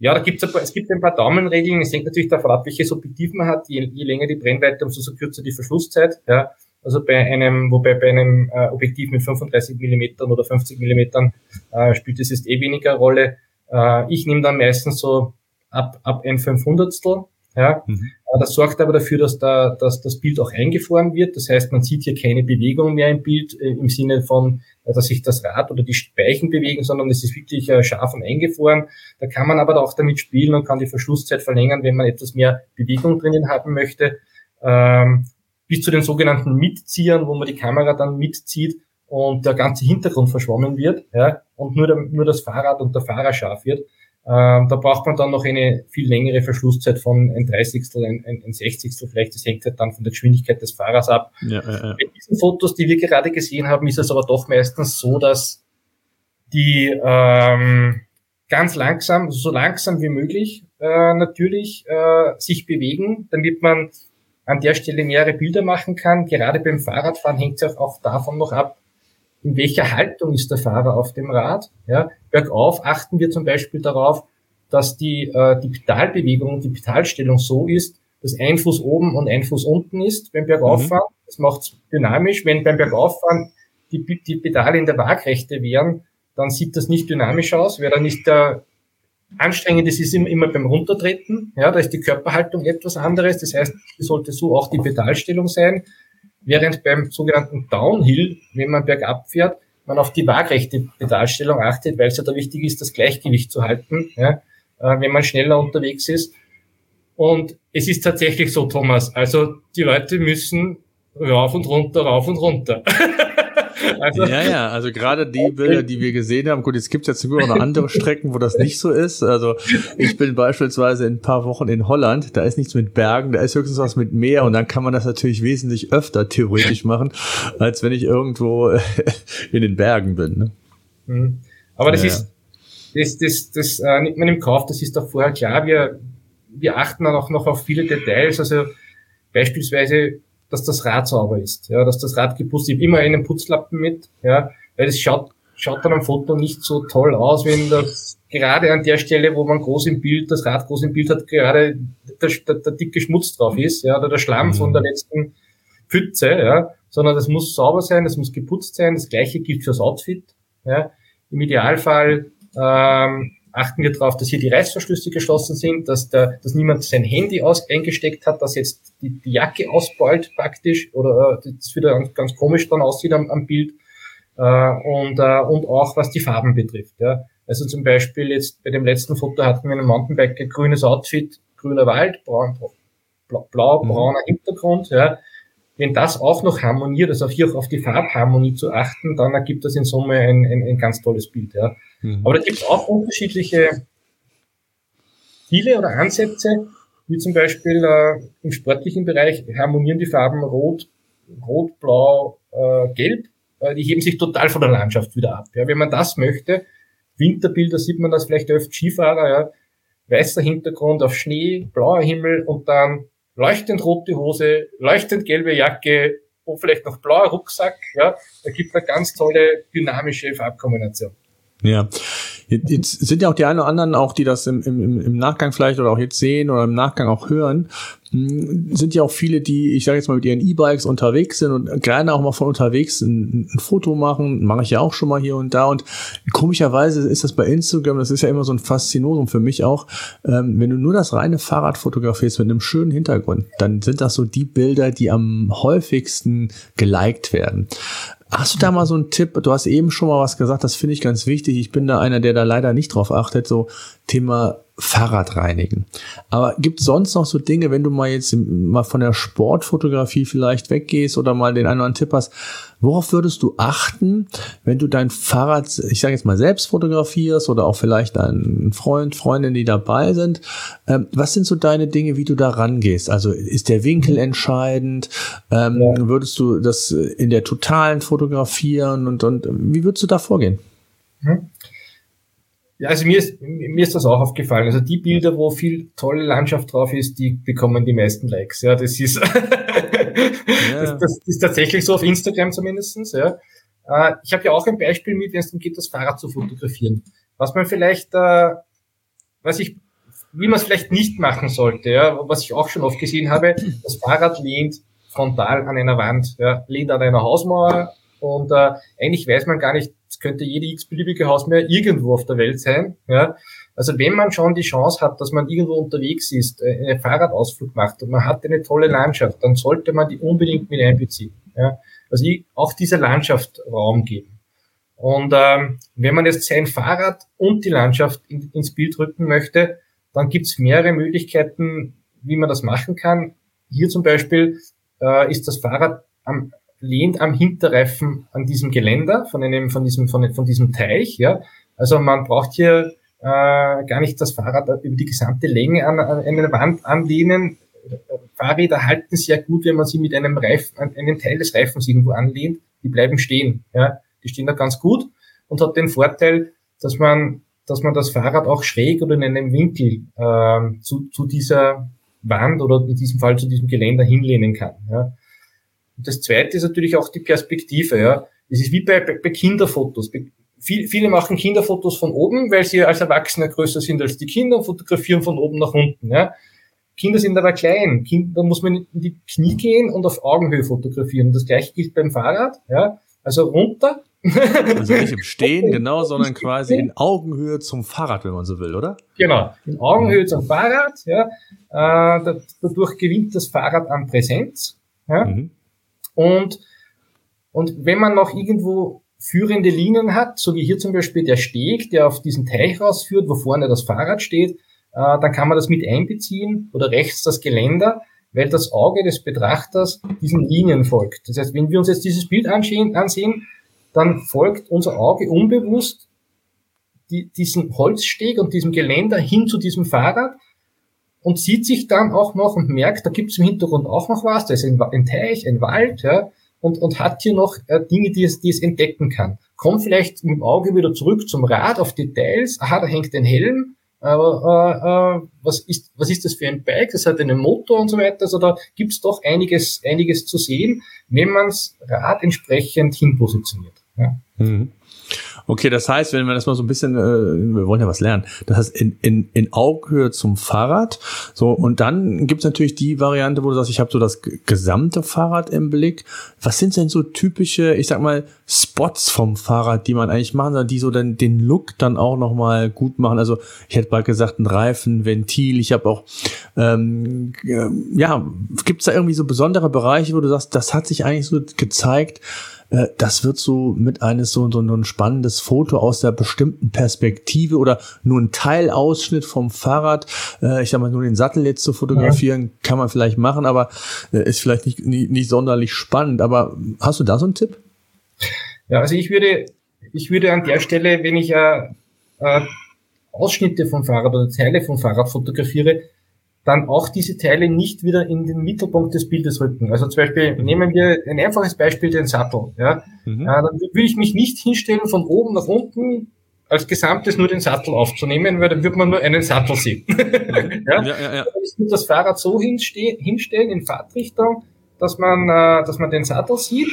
Ja, da gibt's ein paar, es gibt ein paar Daumenregeln. Es hängt natürlich davon ab, welches Objektiv man hat. Je, je länger die Brennweite, umso so kürzer die Verschlusszeit. Ja. Also bei einem, wobei bei einem äh, Objektiv mit 35 Millimetern oder 50 Millimetern äh, spielt das jetzt eh weniger Rolle. Äh, ich nehme dann meistens so ab, ab ein Fünfhundertstel. Ja. Mhm. Das sorgt aber dafür, dass, da, dass das Bild auch eingefroren wird. Das heißt, man sieht hier keine Bewegung mehr im Bild äh, im Sinne von, äh, dass sich das Rad oder die Speichen bewegen, sondern es ist wirklich äh, scharf und eingefroren. Da kann man aber auch damit spielen und kann die Verschlusszeit verlängern, wenn man etwas mehr Bewegung drinnen haben möchte. Ähm, bis zu den sogenannten Mitziehern, wo man die Kamera dann mitzieht und der ganze Hintergrund verschwommen wird ja, und nur, der, nur das Fahrrad und der Fahrer scharf wird. Ähm, da braucht man dann noch eine viel längere Verschlusszeit von ein Dreißigstel, ein, ein, ein Sechzigstel vielleicht. Das hängt halt dann von der Geschwindigkeit des Fahrers ab. Ja, ja, ja. Bei diesen Fotos, die wir gerade gesehen haben, ist es aber doch meistens so, dass die ähm, ganz langsam, so langsam wie möglich äh, natürlich äh, sich bewegen, damit man an der Stelle mehrere Bilder machen kann. Gerade beim Fahrradfahren hängt es auch davon noch ab, in welcher Haltung ist der Fahrer auf dem Rad. Ja, bergauf achten wir zum Beispiel darauf, dass die, äh, die Pedalbewegung, die Pedalstellung so ist, dass ein Fuß oben und ein Fuß unten ist beim Bergauffahren. Mhm. Das macht es dynamisch. Wenn beim Bergauffahren die, die Pedale in der Waagrechte wären, dann sieht das nicht dynamisch aus, weil dann ist der anstrengend ist es immer beim Runtertreten. Ja, da ist die Körperhaltung etwas anderes. Das heißt, es sollte so auch die Pedalstellung sein. Während beim sogenannten Downhill, wenn man bergab fährt, man auf die waagrechte Pedalstellung achtet, weil es ja da wichtig ist, das Gleichgewicht zu halten, ja, äh, wenn man schneller unterwegs ist. Und es ist tatsächlich so, Thomas, also die Leute müssen rauf und runter, rauf und runter. Also, ja, ja, also gerade die Bilder, die wir gesehen haben, gut, jetzt gibt es ja sogar noch andere Strecken, wo das nicht so ist. Also ich bin beispielsweise in ein paar Wochen in Holland, da ist nichts mit Bergen, da ist höchstens was mit Meer und dann kann man das natürlich wesentlich öfter theoretisch machen, als wenn ich irgendwo in den Bergen bin. Ne? Mhm. Aber das ja. ist, das, das, das äh, nimmt man im Kauf, das ist doch vorher klar. Wir, wir achten dann auch noch auf viele Details, also beispielsweise dass das Rad sauber ist, ja, dass das Rad geputzt ist. Immer einen Putzlappen mit, ja, weil es schaut, schaut dann am Foto nicht so toll aus, wenn das gerade an der Stelle, wo man groß im Bild, das Rad groß im Bild hat, gerade der, der, der dicke Schmutz drauf ist, ja, oder der Schlamm mhm. von der letzten Pfütze, ja, sondern das muss sauber sein, das muss geputzt sein. Das gleiche gilt fürs Outfit, ja. Im Idealfall ähm, achten wir darauf, dass hier die Reißverschlüsse geschlossen sind, dass, der, dass niemand sein Handy aus, eingesteckt hat, dass jetzt die, die Jacke ausbeult praktisch oder äh, das wieder ganz komisch dann aussieht am, am Bild äh, und, äh, und auch was die Farben betrifft. Ja. Also zum Beispiel jetzt bei dem letzten Foto hatten wir einen Mountainbiker grünes Outfit, grüner Wald, braun, blau, brauner Hintergrund. Ja. Wenn das auch noch harmoniert, also hier auch auf die Farbharmonie zu achten, dann ergibt das in Summe ein, ein, ein ganz tolles Bild. Ja. Mhm. Aber da gibt es auch unterschiedliche Ziele oder Ansätze, wie zum Beispiel äh, im sportlichen Bereich harmonieren die Farben Rot, Rot, Blau, äh, Gelb. Äh, die heben sich total von der Landschaft wieder ab. Ja, wenn man das möchte, Winterbilder sieht man das vielleicht öfter Skifahrer, ja, weißer Hintergrund auf Schnee, blauer Himmel und dann leuchtend rote Hose, leuchtend gelbe Jacke und vielleicht noch blauer Rucksack. Ja, da gibt es eine ganz tolle dynamische Farbkombination. Ja, jetzt sind ja auch die einen oder anderen auch, die das im, im, im Nachgang vielleicht oder auch jetzt sehen oder im Nachgang auch hören, hm, sind ja auch viele, die, ich sage jetzt mal, mit ihren E-Bikes unterwegs sind und gerne auch mal von unterwegs ein, ein Foto machen, mache ich ja auch schon mal hier und da. Und komischerweise ist das bei Instagram, das ist ja immer so ein Faszinosum für mich auch, ähm, wenn du nur das reine Fahrrad fotografierst mit einem schönen Hintergrund, dann sind das so die Bilder, die am häufigsten geliked werden. Hast du da mal so einen Tipp? Du hast eben schon mal was gesagt, das finde ich ganz wichtig. Ich bin da einer, der da leider nicht drauf achtet, so Thema Fahrrad reinigen. Aber gibt sonst noch so Dinge, wenn du mal jetzt mal von der Sportfotografie vielleicht weggehst oder mal den einen oder anderen Tipp hast, worauf würdest du achten, wenn du dein Fahrrad, ich sage jetzt mal selbst fotografierst oder auch vielleicht einen Freund, Freundin, die dabei sind? Ähm, was sind so deine Dinge, wie du da rangehst? Also ist der Winkel entscheidend? Ähm, ja. Würdest du das in der totalen fotografieren und, und wie würdest du da vorgehen? Mhm. Ja, also mir ist, mir ist das auch aufgefallen. Also die Bilder, wo viel tolle Landschaft drauf ist, die bekommen die meisten Likes. Ja, das ist, ja. das, das, ist tatsächlich so auf Instagram zumindestens. Ja. Äh, ich habe ja auch ein Beispiel mit, wenn es darum geht, das Fahrrad zu fotografieren. Was man vielleicht, äh, was ich wie man es vielleicht nicht machen sollte, ja, was ich auch schon oft gesehen habe, das Fahrrad lehnt frontal an einer Wand, ja, lehnt an einer Hausmauer und äh, eigentlich weiß man gar nicht, könnte jede x-beliebige Hausmauer irgendwo auf der Welt sein. Ja. Also wenn man schon die Chance hat, dass man irgendwo unterwegs ist, äh, einen Fahrradausflug macht und man hat eine tolle Landschaft, dann sollte man die unbedingt mit einbeziehen. Ja. Also auch dieser Landschaft Raum geben. Und ähm, wenn man jetzt sein Fahrrad und die Landschaft in, ins Bild rücken möchte, dann gibt's mehrere Möglichkeiten, wie man das machen kann. Hier zum Beispiel äh, ist das Fahrrad am, lehnt am Hinterreifen an diesem Geländer von einem, von diesem, von, von diesem Teich, ja. Also man braucht hier äh, gar nicht das Fahrrad über die gesamte Länge an, an eine Wand anlehnen. Fahrräder halten sehr gut, wenn man sie mit einem Reifen, einen Teil des Reifens irgendwo anlehnt. Die bleiben stehen, ja. Die stehen da ganz gut und hat den Vorteil, dass man, dass man das Fahrrad auch schräg oder in einem Winkel äh, zu, zu dieser Wand oder in diesem Fall zu diesem Geländer hinlehnen kann. Ja. Und das zweite ist natürlich auch die Perspektive. Ja. Es ist wie bei, bei Kinderfotos. Viel, viele machen Kinderfotos von oben, weil sie als Erwachsene größer sind als die Kinder und fotografieren von oben nach unten. Ja. Kinder sind aber klein. Kind, da muss man in die Knie gehen und auf Augenhöhe fotografieren. Das gleiche gilt beim Fahrrad. Ja. Also runter. Also nicht im Stehen, genau, sondern quasi in Augenhöhe zum Fahrrad, wenn man so will, oder? Genau, in Augenhöhe zum Fahrrad. Ja. Äh, dadurch gewinnt das Fahrrad an Präsenz. Ja. Mhm. Und, und wenn man noch irgendwo führende Linien hat, so wie hier zum Beispiel der Steg, der auf diesen Teich rausführt, wo vorne das Fahrrad steht, äh, dann kann man das mit einbeziehen oder rechts das Geländer, weil das Auge des Betrachters diesen Linien folgt. Das heißt, wenn wir uns jetzt dieses Bild ansehen, dann folgt unser Auge unbewusst die, diesen Holzsteg und diesem Geländer hin zu diesem Fahrrad und sieht sich dann auch noch und merkt, da gibt es im Hintergrund auch noch was, da ist ein, ein Teich, ein Wald, ja, und, und hat hier noch äh, Dinge, die es, die es entdecken kann. Kommt vielleicht mit dem Auge wieder zurück zum Rad auf Details, aha, da hängt ein Helm, aber äh, äh, was, ist, was ist das für ein Bike? Das hat einen Motor und so weiter. Also da gibt es doch einiges, einiges zu sehen, wenn man's Rad entsprechend hinpositioniert. Ja. Mhm. Okay, das heißt, wenn wir das mal so ein bisschen, äh, wir wollen ja was lernen, das heißt in, in, in Augenhöhe zum Fahrrad. So, und dann gibt's natürlich die Variante, wo du sagst, ich habe so das gesamte Fahrrad im Blick. Was sind denn so typische, ich sag mal, Spots vom Fahrrad, die man eigentlich machen soll, die so dann den Look dann auch nochmal gut machen? Also ich hätte bald gesagt, ein Reifen, Ventil, ich habe auch, ähm, ja, gibt's da irgendwie so besondere Bereiche, wo du sagst, das hat sich eigentlich so gezeigt, äh, das wird so mit eines so, so ein spannendes Foto aus der bestimmten Perspektive oder nur ein Teilausschnitt vom Fahrrad. Äh, ich sag mal, nur den Sattel jetzt zu fotografieren, ja. kann man vielleicht machen, aber äh, ist vielleicht nicht, nicht, nicht sonderlich spannend. Aber hast du da so einen Tipp? Ja, also ich würde, ich würde an der Stelle, wenn ich äh, äh, Ausschnitte vom Fahrrad oder Teile vom Fahrrad fotografiere, dann auch diese Teile nicht wieder in den Mittelpunkt des Bildes rücken. Also zum Beispiel mhm. nehmen wir ein einfaches Beispiel, den Sattel. Ja, mhm. ja dann würde ich mich nicht hinstellen, von oben nach unten als Gesamtes nur den Sattel aufzunehmen, weil dann wird man nur einen Sattel sehen. Mhm. ja? Ja, ja, ja. Ich würde das Fahrrad so hinstellen in Fahrtrichtung, dass man, äh, dass man den Sattel sieht,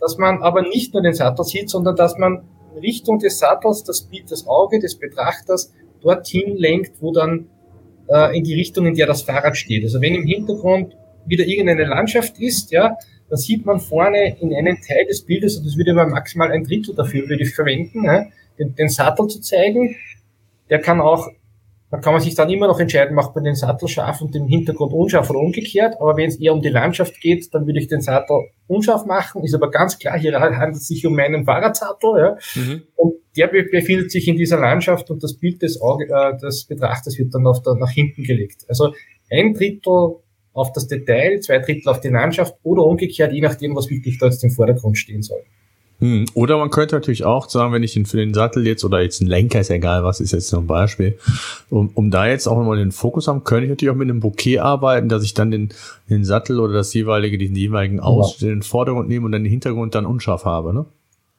dass man aber nicht nur den Sattel sieht, sondern dass man Richtung des Sattels das, das Auge des Betrachters dorthin lenkt, wo dann äh, in die Richtung, in der das Fahrrad steht. Also wenn im Hintergrund wieder irgendeine Landschaft ist, ja, dann sieht man vorne in einem Teil des Bildes, und das würde man maximal ein Drittel dafür würde ich verwenden, ja, den, den Sattel zu zeigen. Der kann auch da kann man sich dann immer noch entscheiden, macht man den Sattel scharf und den Hintergrund unscharf oder umgekehrt. Aber wenn es eher um die Landschaft geht, dann würde ich den Sattel unscharf machen. Ist aber ganz klar, hier handelt es sich um meinen Fahrradsattel. Ja. Mhm. Und der befindet sich in dieser Landschaft und das Bild des, Auge, äh, des Betrachters wird dann auf der, nach hinten gelegt. Also ein Drittel auf das Detail, zwei Drittel auf die Landschaft oder umgekehrt, je nachdem, was wirklich da jetzt im Vordergrund stehen soll. Hm. Oder man könnte natürlich auch sagen, wenn ich ihn für den Sattel jetzt oder jetzt ein Lenker, ist egal, was ist jetzt zum Beispiel, um, um da jetzt auch nochmal den Fokus haben, könnte ich natürlich auch mit einem Bouquet arbeiten, dass ich dann den, den Sattel oder das jeweilige, den jeweiligen ja. Aus, den Vordergrund nehme und dann den Hintergrund dann unscharf habe, ne?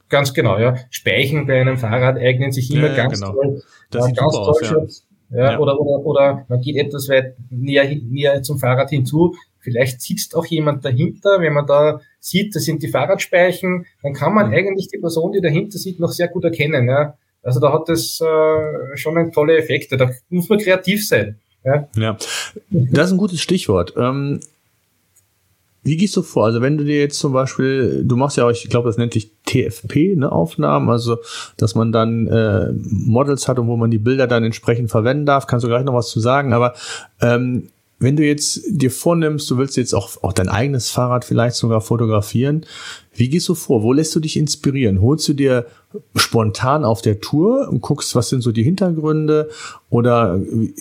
Ganz genau, ja. Speichen bei einem Fahrrad eignen sich immer ja, ganz genau. toll. Das sieht ganz toll aus, ja. Ja, ja. Oder, oder, oder man geht etwas weit näher, näher zum Fahrrad hinzu. Vielleicht sitzt auch jemand dahinter. Wenn man da sieht, das sind die Fahrradspeichen, dann kann man mhm. eigentlich die Person, die dahinter sieht, noch sehr gut erkennen. Ja. Also da hat das äh, schon ein tolle Effekte. Da muss man kreativ sein. Ja, ja. das ist ein gutes Stichwort. Ähm, wie gehst du vor? Also wenn du dir jetzt zum Beispiel, du machst ja auch, ich glaube, das nennt sich TFP, ne, Aufnahmen, also dass man dann äh, Models hat und wo man die Bilder dann entsprechend verwenden darf, kannst du gleich noch was zu sagen, aber ähm, wenn du jetzt dir vornimmst, du willst jetzt auch, auch dein eigenes Fahrrad vielleicht sogar fotografieren, wie gehst du vor? Wo lässt du dich inspirieren? Holst du dir spontan auf der Tour und guckst, was sind so die Hintergründe? Oder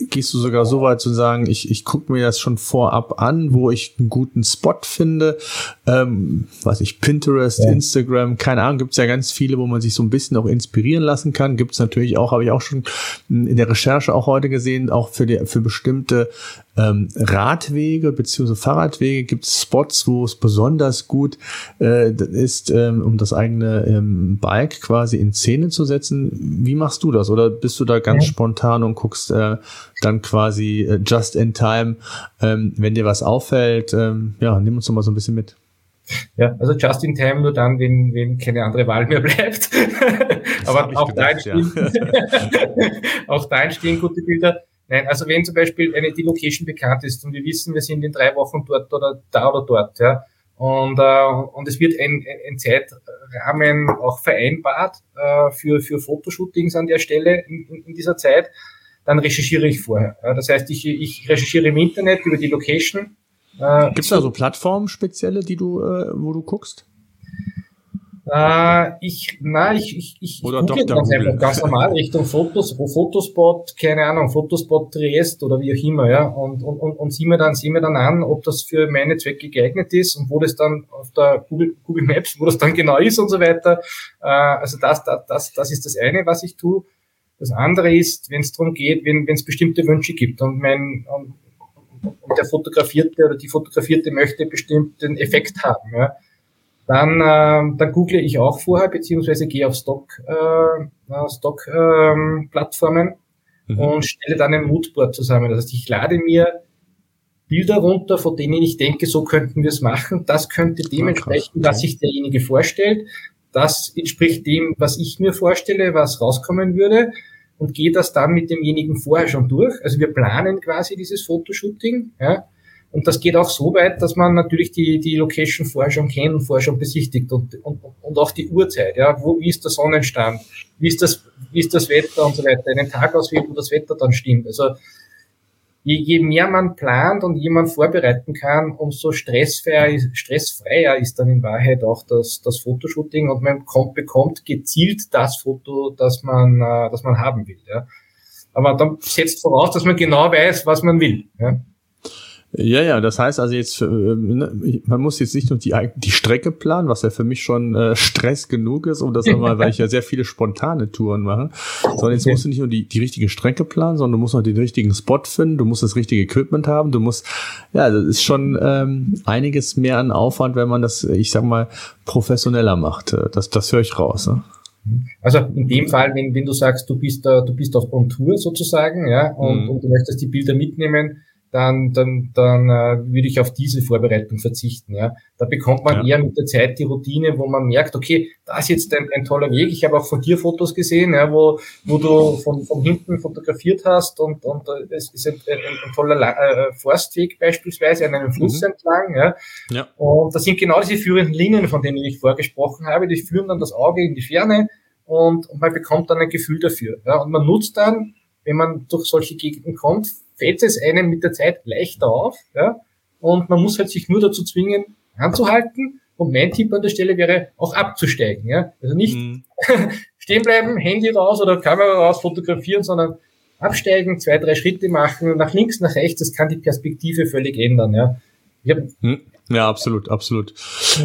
gehst du sogar so weit zu sagen, ich, ich gucke mir das schon vorab an, wo ich einen guten Spot finde? Ähm, weiß ich, Pinterest, ja. Instagram, keine Ahnung, gibt es ja ganz viele, wo man sich so ein bisschen auch inspirieren lassen kann. Gibt es natürlich auch, habe ich auch schon in der Recherche auch heute gesehen, auch für, die, für bestimmte ähm, Radwege beziehungsweise Fahrradwege gibt es Spots, wo es besonders gut äh, ist, ähm, um das eigene ähm, Bike quasi in Szene zu setzen. Wie machst du das? Oder bist du da ganz ja. spontan und guckst äh, dann quasi äh, just in time, ähm, wenn dir was auffällt? Ähm, ja, nimm uns doch mal so ein bisschen mit. Ja, also just in time nur dann, wenn, wenn keine andere Wahl mehr bleibt. Aber auch gedacht, da, entstehen, ja. auch da entstehen gute Bilder. Nein, also wenn zum Beispiel eine, die Location bekannt ist und wir wissen, wir sind in drei Wochen dort oder da oder dort, ja, und, äh, und es wird ein, ein Zeitrahmen auch vereinbart äh, für, für Fotoshootings an der Stelle in, in dieser Zeit, dann recherchiere ich vorher. Das heißt, ich, ich recherchiere im Internet über die Location. Äh, Gibt es da so Plattformen spezielle, die du, äh, wo du guckst? Äh, ich, na, ich, ich, ich oder google ganz einfach ganz normal Richtung Fotos, Fotospot, keine Ahnung, Fotospot Triest oder wie auch immer, ja, und, und, und, und sieh mir dann, sieh mir dann an, ob das für meine Zwecke geeignet ist und wo das dann auf der Google, Google Maps, wo das dann genau ist und so weiter. Äh, also das, das, das, das ist das eine, was ich tue. Das andere ist, wenn es darum geht, wenn es bestimmte Wünsche gibt und mein, und, der Fotografierte oder die Fotografierte möchte bestimmten Effekt haben, ja dann, äh, dann google ich auch vorher, beziehungsweise gehe auf Stock, äh, Stock ähm, Plattformen mhm. und stelle dann ein Moodboard zusammen. Das heißt, ich lade mir Bilder runter, von denen ich denke, so könnten wir es machen. Das könnte dementsprechend, okay. was sich derjenige vorstellt. Das entspricht dem, was ich mir vorstelle, was rauskommen würde und gehe das dann mit demjenigen vorher schon durch. Also wir planen quasi dieses Fotoshooting. Ja. Und das geht auch so weit, dass man natürlich die, die Location vorher schon kennt und vorher schon besichtigt und, und, und auch die Uhrzeit, ja, wo, wie ist der Sonnenstand, wie ist das, wie ist das Wetter und so weiter, einen Tag auswählt, wo das Wetter dann stimmt. Also, je, je mehr man plant und jemand vorbereiten kann, umso stressfreier, stressfreier ist dann in Wahrheit auch das, das Fotoshooting und man kommt, bekommt gezielt das Foto, das man, äh, das man haben will, ja. Aber dann setzt voraus, dass man genau weiß, was man will, ja. Ja, ja, das heißt also jetzt, äh, ne, man muss jetzt nicht nur die, die Strecke planen, was ja für mich schon äh, Stress genug ist, um das einmal, weil ich ja sehr viele spontane Touren mache, sondern jetzt musst du nicht nur die, die richtige Strecke planen, sondern du musst noch den richtigen Spot finden, du musst das richtige Equipment haben, du musst, ja, das ist schon ähm, einiges mehr an Aufwand, wenn man das, ich sag mal, professioneller macht. Äh, das, das höre ich raus. Ne? Also in dem Fall, wenn, wenn du sagst, du bist du bist auf On Tour sozusagen, ja, und, mhm. und du möchtest die Bilder mitnehmen, dann, dann, dann äh, würde ich auf diese Vorbereitung verzichten. Ja. Da bekommt man ja. eher mit der Zeit die Routine, wo man merkt, okay, da ist jetzt ein, ein toller Weg. Ich habe auch von dir Fotos gesehen, ja, wo, wo du von, von hinten fotografiert hast und, und äh, es ist ein, ein, ein toller äh, Forstweg beispielsweise an einem Fluss mhm. entlang. Ja. Ja. Und das sind genau diese führenden Linien, von denen ich vorgesprochen habe. Die führen dann das Auge in die Ferne und, und man bekommt dann ein Gefühl dafür. Ja. Und man nutzt dann, wenn man durch solche Gegenden kommt, fällt es einem mit der Zeit leichter auf, ja, und man muss halt sich nur dazu zwingen, anzuhalten. Und mein Tipp an der Stelle wäre, auch abzusteigen, ja. Also nicht mhm. stehen bleiben, Handy raus oder Kamera raus, fotografieren, sondern absteigen, zwei, drei Schritte machen, nach links, nach rechts, das kann die Perspektive völlig ändern, ja. Hm. Ja, absolut, absolut.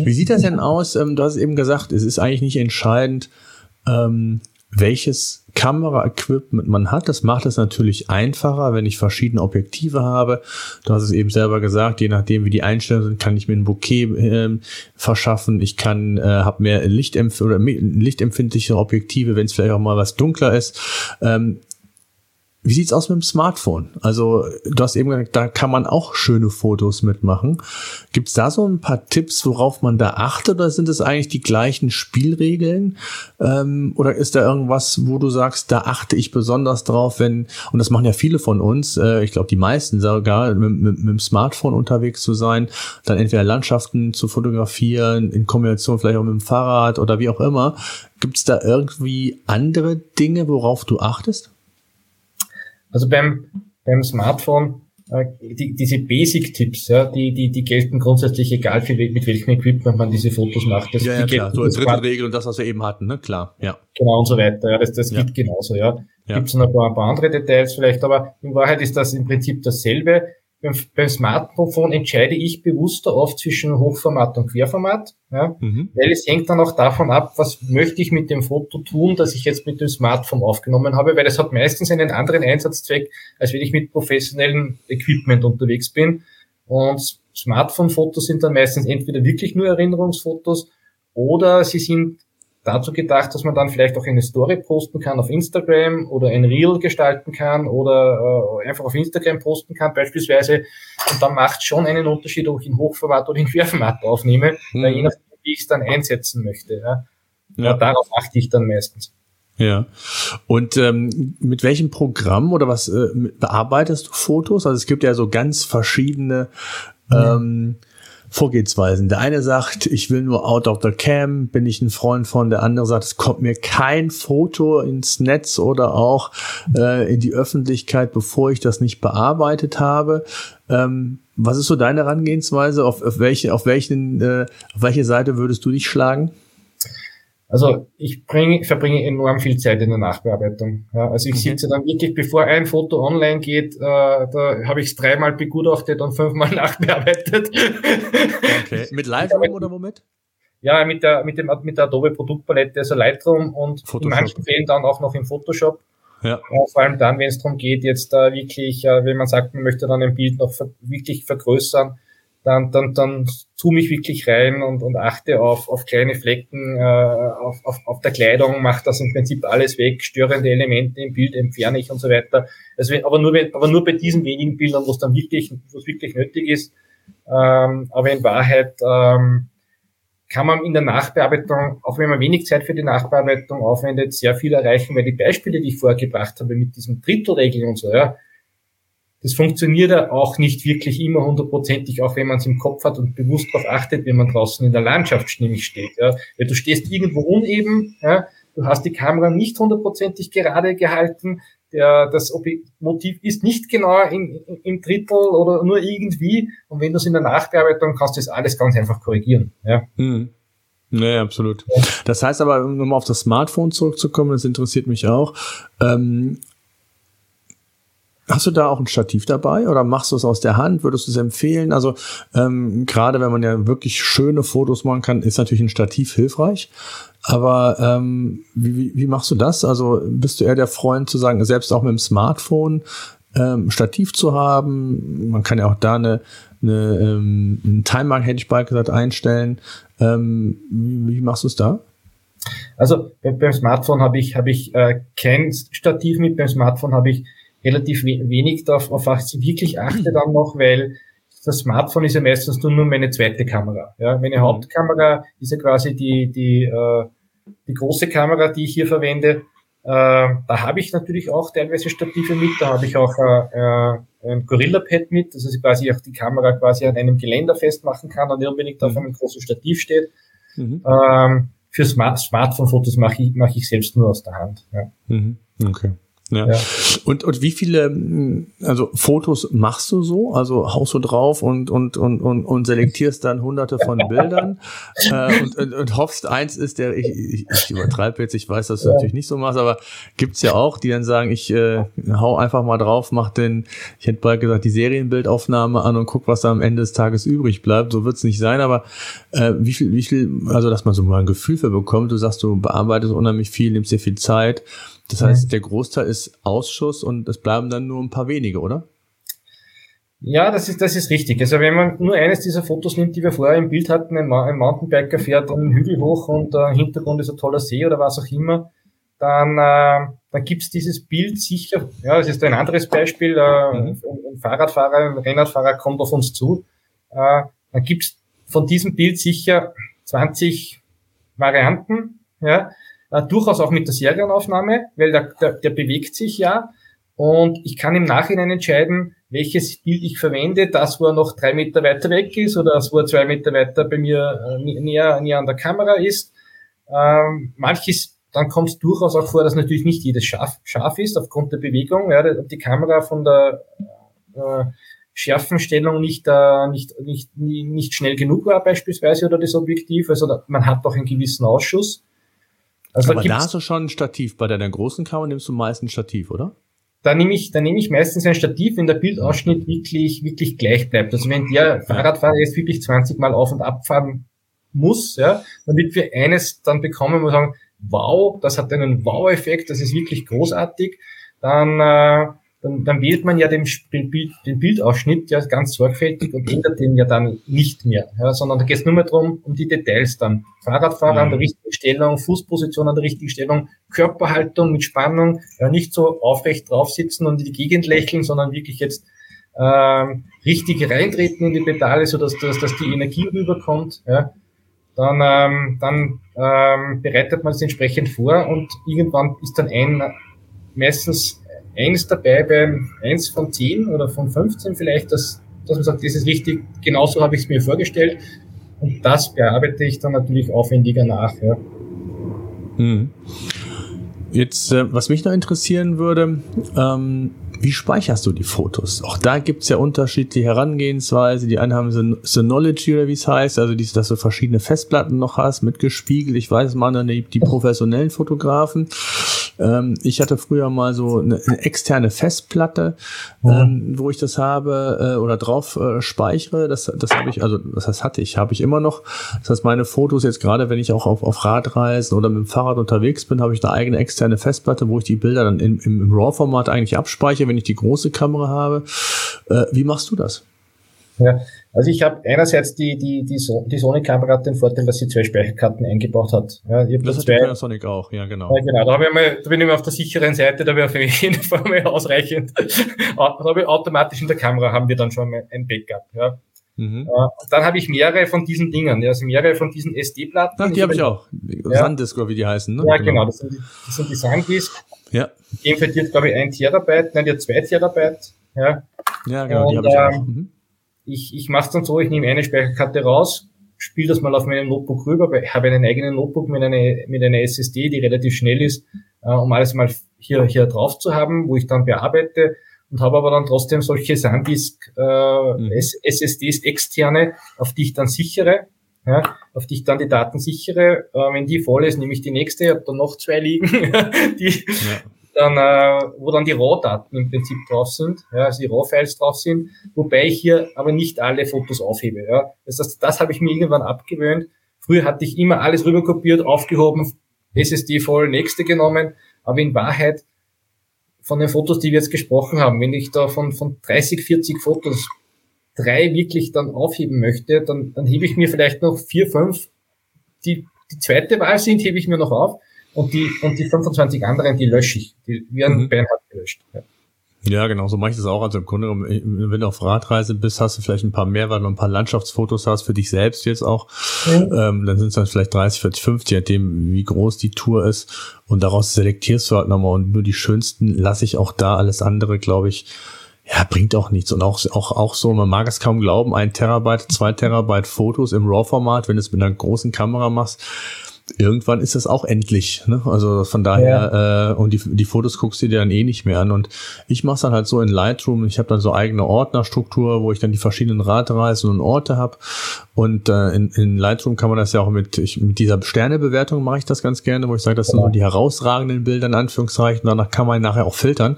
Wie sieht das denn aus? Ähm, du hast eben gesagt, es ist eigentlich nicht entscheidend, ähm, welches Kameraequipment man hat. Das macht es natürlich einfacher, wenn ich verschiedene Objektive habe. Du hast es eben selber gesagt, je nachdem wie die Einstellungen sind, kann ich mir ein Bouquet äh, verschaffen. Ich kann, äh, habe mehr Lichtempf oder lichtempfindliche Objektive, wenn es vielleicht auch mal was dunkler ist. Ähm, wie sieht's aus mit dem Smartphone? Also du hast eben gesagt, da kann man auch schöne Fotos mitmachen. Gibt's da so ein paar Tipps, worauf man da achtet, oder sind es eigentlich die gleichen Spielregeln? Ähm, oder ist da irgendwas, wo du sagst, da achte ich besonders drauf, wenn, und das machen ja viele von uns, äh, ich glaube die meisten sogar, mit, mit, mit dem Smartphone unterwegs zu sein, dann entweder Landschaften zu fotografieren, in Kombination vielleicht auch mit dem Fahrrad oder wie auch immer. Gibt's da irgendwie andere Dinge, worauf du achtest? Also beim, beim Smartphone, äh, die, diese Basic-Tipps, ja, die, die, die gelten grundsätzlich egal, für, mit welchem Equipment man diese Fotos macht. Das, ja, ja klar, so als dritte Regel und das, was wir eben hatten, ne? Klar, ja. Genau und so weiter, ja, das, das ja. geht genauso, ja. ja. Gibt es noch ein paar, ein paar andere Details vielleicht, aber in Wahrheit ist das im Prinzip dasselbe beim, Smartphone entscheide ich bewusster oft zwischen Hochformat und Querformat, ja, mhm. weil es hängt dann auch davon ab, was möchte ich mit dem Foto tun, das ich jetzt mit dem Smartphone aufgenommen habe, weil es hat meistens einen anderen Einsatzzweck, als wenn ich mit professionellem Equipment unterwegs bin. Und Smartphone-Fotos sind dann meistens entweder wirklich nur Erinnerungsfotos oder sie sind dazu gedacht, dass man dann vielleicht auch eine Story posten kann auf Instagram oder ein Reel gestalten kann oder äh, einfach auf Instagram posten kann beispielsweise. Und dann macht schon einen Unterschied, ob ich in Hochformat oder in Querformat aufnehme, mhm. je nachdem, wie ich es dann einsetzen möchte. Ja. Ja. darauf achte ich dann meistens. Ja. Und ähm, mit welchem Programm oder was äh, bearbeitest du Fotos? Also es gibt ja so ganz verschiedene ähm, Vorgehensweisen. Der eine sagt, ich will nur out of the cam, bin ich ein Freund von. Der andere sagt, es kommt mir kein Foto ins Netz oder auch äh, in die Öffentlichkeit, bevor ich das nicht bearbeitet habe. Ähm, was ist so deine Herangehensweise? Auf, auf welche, auf welchen, äh, auf welche Seite würdest du dich schlagen? Also ich bringe, verbringe enorm viel Zeit in der Nachbearbeitung. Ja, also ich okay. sitze dann wirklich, bevor ein Foto online geht, äh, da habe ich es dreimal begutachtet und fünfmal nachbearbeitet. Okay. Mit Lightroom oder womit? Ja, mit der, mit dem, mit der Adobe Produktpalette, also Lightroom und Photoshop. in manchen Fällen dann auch noch im Photoshop. Ja. Äh, vor allem dann, wenn es darum geht, jetzt äh, wirklich, äh, wenn man sagt, man möchte dann ein Bild noch ver wirklich vergrößern, dann, dann, dann zoome ich wirklich rein und, und achte auf, auf kleine Flecken, äh, auf, auf, auf der Kleidung, mache das im Prinzip alles weg, störende Elemente im Bild entferne ich und so weiter. Also, aber nur, aber nur bei diesen wenigen Bildern, wo es dann wirklich, wo es wirklich nötig ist. Ähm, aber in Wahrheit ähm, kann man in der Nachbearbeitung, auch wenn man wenig Zeit für die Nachbearbeitung aufwendet, sehr viel erreichen, weil die Beispiele, die ich vorher gebracht habe mit diesem Drittelregeln und so, ja, das funktioniert ja auch nicht wirklich immer hundertprozentig, auch wenn man es im Kopf hat und bewusst darauf achtet, wenn man draußen in der Landschaft nämlich steht. Ja. Weil du stehst irgendwo uneben, ja, du hast die Kamera nicht hundertprozentig gerade gehalten, der, das Motiv ist nicht genau im, im Drittel oder nur irgendwie. Und wenn du es in der Nachbearbeitung kannst du das alles ganz einfach korrigieren. Ja. Hm. Nee, absolut. Das heißt aber, um auf das Smartphone zurückzukommen, das interessiert mich auch. Ähm, Hast du da auch ein Stativ dabei oder machst du es aus der Hand? Würdest du es empfehlen? Also ähm, gerade wenn man ja wirklich schöne Fotos machen kann, ist natürlich ein Stativ hilfreich. Aber ähm, wie, wie machst du das? Also bist du eher der Freund zu sagen, selbst auch mit dem Smartphone ähm, Stativ zu haben? Man kann ja auch da eine, eine ähm, einen Timer, hätte ich bald gesagt, einstellen. Ähm, wie, machst du es da? Also beim Smartphone habe ich, habe ich äh, kein Stativ mit. Beim Smartphone habe ich relativ wenig darauf, auf was ich wirklich achte dann noch, weil das Smartphone ist ja meistens nur meine zweite Kamera. Ja, meine mhm. Hauptkamera ist ja quasi die, die, äh, die große Kamera, die ich hier verwende. Äh, da habe ich natürlich auch teilweise Stative mit, da habe ich auch äh, äh ein Gorilla-Pad mit, dass ich quasi auch die Kamera quasi an einem Geländer festmachen kann und nicht unbedingt auf mhm. einem großen Stativ steht. Mhm. Ähm, für Smart Smartphone-Fotos mache ich, mach ich selbst nur aus der Hand. Ja. Mhm. Okay. Ja. ja. Und, und wie viele, also Fotos machst du so? Also haust du drauf und, und, und, und, und selektierst dann hunderte von Bildern äh, und, und, und hoffst, eins ist der, ich, ich, ich übertreibe jetzt, ich weiß, dass du ja. natürlich nicht so machst, aber gibt's ja auch, die dann sagen, ich äh, hau einfach mal drauf, mach den, ich hätte bald gesagt, die Serienbildaufnahme an und guck, was da am Ende des Tages übrig bleibt. So wird's nicht sein, aber äh, wie viel, wie viel, also dass man so mal ein Gefühl für bekommt, du sagst, du bearbeitest unheimlich viel, nimmst dir viel Zeit. Das heißt, der Großteil ist Ausschuss und es bleiben dann nur ein paar wenige, oder? Ja, das ist, das ist richtig. Also wenn man nur eines dieser Fotos nimmt, die wir vorher im Bild hatten, ein, ein Mountainbiker fährt einen Hügel hoch und äh, im Hintergrund ist ein toller See oder was auch immer, dann, äh, dann gibt's dieses Bild sicher, ja, das ist ein anderes Beispiel, äh, mhm. ein Fahrradfahrer, ein Rennradfahrer kommt auf uns zu, äh, dann gibt's von diesem Bild sicher 20 Varianten, ja, äh, durchaus auch mit der Serienaufnahme, weil der, der, der bewegt sich ja und ich kann im Nachhinein entscheiden, welches Bild ich verwende, das, wo er noch drei Meter weiter weg ist oder das, wo er zwei Meter weiter bei mir äh, näher, näher an der Kamera ist. Ähm, manches dann kommt es durchaus auch vor, dass natürlich nicht jedes scharf, scharf ist aufgrund der Bewegung. Ja, die Kamera von der äh, Schärfenstellung nicht, äh, nicht, nicht, nicht schnell genug war beispielsweise oder das Objektiv. Also man hat doch einen gewissen Ausschuss. Also Aber da, hast du schon ein Stativ. Bei deiner großen Kamera nimmst du meist ein Stativ, oder? Da nehme ich, da nehme ich meistens ein Stativ, wenn der Bildausschnitt wirklich, wirklich gleich bleibt. Also wenn der Fahrradfahrer jetzt wirklich 20 Mal auf und abfahren muss, ja, damit wir eines dann bekommen, wo wir sagen, wow, das hat einen Wow-Effekt, das ist wirklich großartig, dann, äh, dann, dann wählt man ja den, Bild, den Bildausschnitt ja ganz sorgfältig und ändert den ja dann nicht mehr, ja, sondern da geht es nur mehr darum, um die Details dann. Fahrradfahrer mhm. an der richtigen Stellung, Fußposition an der richtigen Stellung, Körperhaltung mit Spannung, ja, nicht so aufrecht drauf sitzen und in die Gegend lächeln, sondern wirklich jetzt ähm, richtig reintreten in die Pedale, sodass dass, dass die Energie rüberkommt. Ja dann, ähm, dann ähm, bereitet man es entsprechend vor und irgendwann ist dann ein, meistens eins dabei beim eins von zehn oder von 15 vielleicht, dass, dass man sagt, das ist richtig, genauso habe ich es mir vorgestellt und das bearbeite ich dann natürlich aufwendiger nach. Ja. Hm. Jetzt, äh, was mich noch interessieren würde, ähm, wie speicherst du die Fotos? Auch da gibt's ja unterschiedliche Herangehensweise. Die einen haben Synology oder wie es heißt, also dies, dass du verschiedene Festplatten noch hast, mitgespiegelt. Ich weiß, man, die, die professionellen Fotografen. Ähm, ich hatte früher mal so eine, eine externe Festplatte, ähm, wo ich das habe äh, oder drauf äh, speichere. Das, das habe ich, also heißt hatte ich, habe ich immer noch. Das heißt, meine Fotos jetzt gerade, wenn ich auch auf, auf Radreisen oder mit dem Fahrrad unterwegs bin, habe ich eine eigene externe Festplatte, wo ich die Bilder dann in, im, im RAW-Format eigentlich abspeichere wenn ich die große Kamera habe. Äh, wie machst du das? Ja, also ich habe einerseits die, die, die, so die Sony-Kamera hat den Vorteil, dass sie zwei Speicherkarten eingebaut hat. Ja, ich das hat zwei, die Panasonic auch, ja genau. Ja, genau, da, ich mal, da bin ich mal auf der sicheren Seite, da wäre für mich jeden Fall mal ausreichend. da habe ich automatisch in der Kamera haben wir dann schon mal ein Backup. Ja. Mhm. Dann habe ich mehrere von diesen Dingen, also mehrere von diesen SD-Platten. Ach, die habe ich auch. Ja. Sandisk, wie die heißen. Ne? Ja, genau, genau das, sind die, das sind die Sandisk. Ja. Dem verdient, glaube ich, ein Terabyte, nein, die zwei Terabyte. Ja, ja genau, Und, die habe ich auch. Mhm. Ich, ich mache es dann so, ich nehme eine Speicherkarte raus, spiele das mal auf meinem Notebook rüber, habe einen eigenen Notebook mit einer, mit einer SSD, die relativ schnell ist, äh, um alles mal hier, hier drauf zu haben, wo ich dann bearbeite und habe aber dann trotzdem solche SanDisk äh, mhm. SSDs externe, auf die ich dann sichere ja, auf die ich dann die Daten sichere. Äh, wenn die voll ist, nehme ich die nächste, ich habe dann noch zwei liegen, die ja. Dann, äh, wo dann die RAW-Daten im Prinzip drauf sind, ja, also die RAW-Files drauf sind, wobei ich hier aber nicht alle Fotos aufhebe. Ja. Das heißt, das habe ich mir irgendwann abgewöhnt. Früher hatte ich immer alles rüberkopiert, aufgehoben, SSD voll, nächste genommen, aber in Wahrheit von den Fotos, die wir jetzt gesprochen haben, wenn ich da von, von 30, 40 Fotos drei wirklich dann aufheben möchte, dann, dann hebe ich mir vielleicht noch vier, fünf, die die zweite Wahl sind, hebe ich mir noch auf und die, und die 25 anderen, die lösche ich. Die werden mhm. Bernhard gelöscht. Ja. Ja, genau, so mache ich das auch. Also im Grunde wenn du auf Radreise bist, hast du vielleicht ein paar mehr, weil du ein paar Landschaftsfotos hast für dich selbst jetzt auch. Mhm. Ähm, dann sind es dann vielleicht 30, 40, 50, je nachdem, wie groß die Tour ist. Und daraus selektierst du halt nochmal und nur die schönsten lasse ich auch da. Alles andere, glaube ich, ja, bringt auch nichts. Und auch, auch, auch so, man mag es kaum glauben, ein Terabyte, zwei Terabyte Fotos im RAW-Format, wenn du es mit einer großen Kamera machst, irgendwann ist das auch endlich. Ne? Also von daher, ja. äh, und die, die Fotos guckst du dir dann eh nicht mehr an. Und ich mache dann halt so in Lightroom, ich habe dann so eigene Ordnerstruktur, wo ich dann die verschiedenen Radreisen und Orte habe. Und äh, in, in Lightroom kann man das ja auch mit, ich, mit dieser Sternebewertung mache ich das ganz gerne, wo ich sage, das sind so die herausragenden Bilder in Anführungszeichen. Danach kann man nachher auch filtern.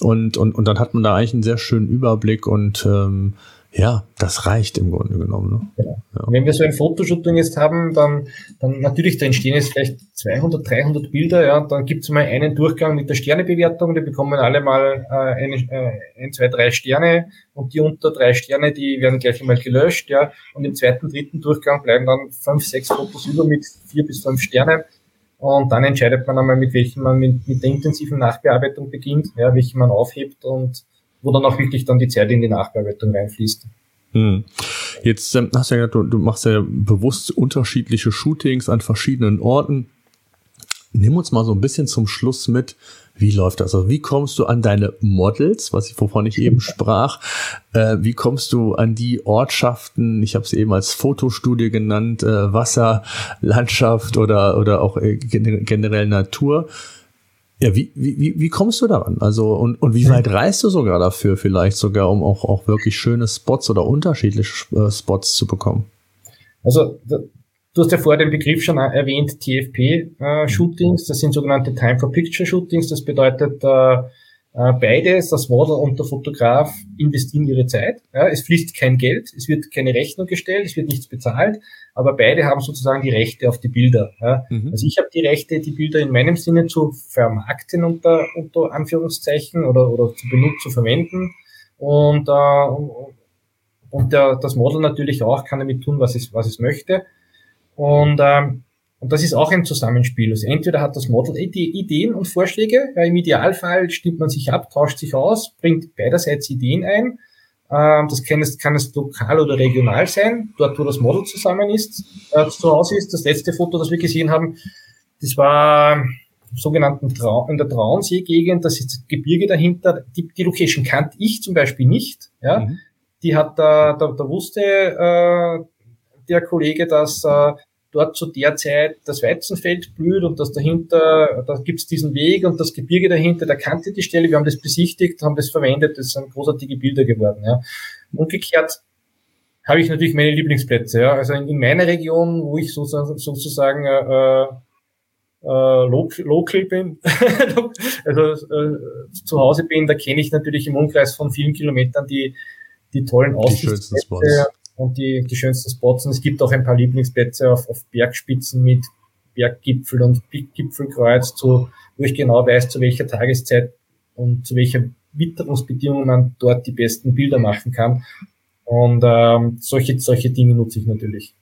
Und, und, und dann hat man da eigentlich einen sehr schönen Überblick und ähm, ja, das reicht im Grunde genommen. Ne? Genau. Ja. Wenn wir so ein Fotoshooting jetzt haben, dann, dann natürlich, da entstehen jetzt vielleicht 200, 300 Bilder, ja, dann gibt es mal einen Durchgang mit der Sternebewertung, die bekommen alle mal äh, eine, äh, ein, zwei, drei Sterne und die unter drei Sterne, die werden gleich einmal gelöscht, ja, und im zweiten, dritten Durchgang bleiben dann fünf, sechs Fotos über mit vier bis fünf Sternen. Und dann entscheidet man einmal, mit welchem man mit, mit der intensiven Nachbearbeitung beginnt, ja, welchen man aufhebt und wo dann auch wirklich dann die Zeit in die Nachbearbeitung reinfließt. Hm. Jetzt ähm, hast du ja gesagt, du, du machst ja bewusst unterschiedliche Shootings an verschiedenen Orten. Nimm uns mal so ein bisschen zum Schluss mit, wie läuft das? Also wie kommst du an deine Models, was ich, wovon ich eben sprach? Äh, wie kommst du an die Ortschaften? Ich habe es eben als Fotostudie genannt, äh, Wasser, Landschaft oder oder auch äh, generell Natur. Ja, wie, wie, wie kommst du daran? Also, und, und wie weit reist du sogar dafür, vielleicht sogar, um auch, auch wirklich schöne Spots oder unterschiedliche äh, Spots zu bekommen? Also, du hast ja vorher den Begriff schon erwähnt, TFP-Shootings, äh, das sind sogenannte Time-for-Picture-Shootings, das bedeutet, äh, äh, beides, das Model und der Fotograf, investieren ihre Zeit. Ja, es fließt kein Geld, es wird keine Rechnung gestellt, es wird nichts bezahlt, aber beide haben sozusagen die Rechte auf die Bilder. Ja. Mhm. Also ich habe die Rechte, die Bilder in meinem Sinne zu vermarkten unter, unter Anführungszeichen oder, oder zu benutzen, zu verwenden. Und, äh, und der, das Model natürlich auch kann damit tun, was es, was es möchte. Und ähm, und das ist auch ein Zusammenspiel. Also entweder hat das Model Ideen und Vorschläge, ja, im Idealfall stimmt man sich ab, tauscht sich aus, bringt beiderseits Ideen ein. Ähm, das kann es, kann es lokal oder regional sein, dort wo das Model zusammen ist, äh, zu Hause ist. Das letzte Foto, das wir gesehen haben, das war im sogenannten Trau in der Traunsee-Gegend, das ist das Gebirge dahinter. Die, die Location kannte ich zum Beispiel nicht. Ja. Mhm. Die hat, äh, da, da wusste äh, der Kollege, dass äh, dort zu der Zeit das Weizenfeld blüht und dass dahinter, da gibt's diesen Weg und das Gebirge dahinter, da kannte die Stelle, wir haben das besichtigt, haben das verwendet, das sind großartige Bilder geworden. Ja. Umgekehrt habe ich natürlich meine Lieblingsplätze. Ja. Also in, in meiner Region, wo ich sozusagen, sozusagen äh, äh, local, local bin, also äh, zu Hause bin, da kenne ich natürlich im Umkreis von vielen Kilometern die, die tollen Aussichtsplätze und die, die schönsten Spots. Und es gibt auch ein paar Lieblingsplätze auf, auf Bergspitzen mit Berggipfel und Gipfelkreuz, zu, wo ich genau weiß, zu welcher Tageszeit und zu welcher Witterungsbedingungen man dort die besten Bilder machen kann. Und ähm, solche, solche Dinge nutze ich natürlich.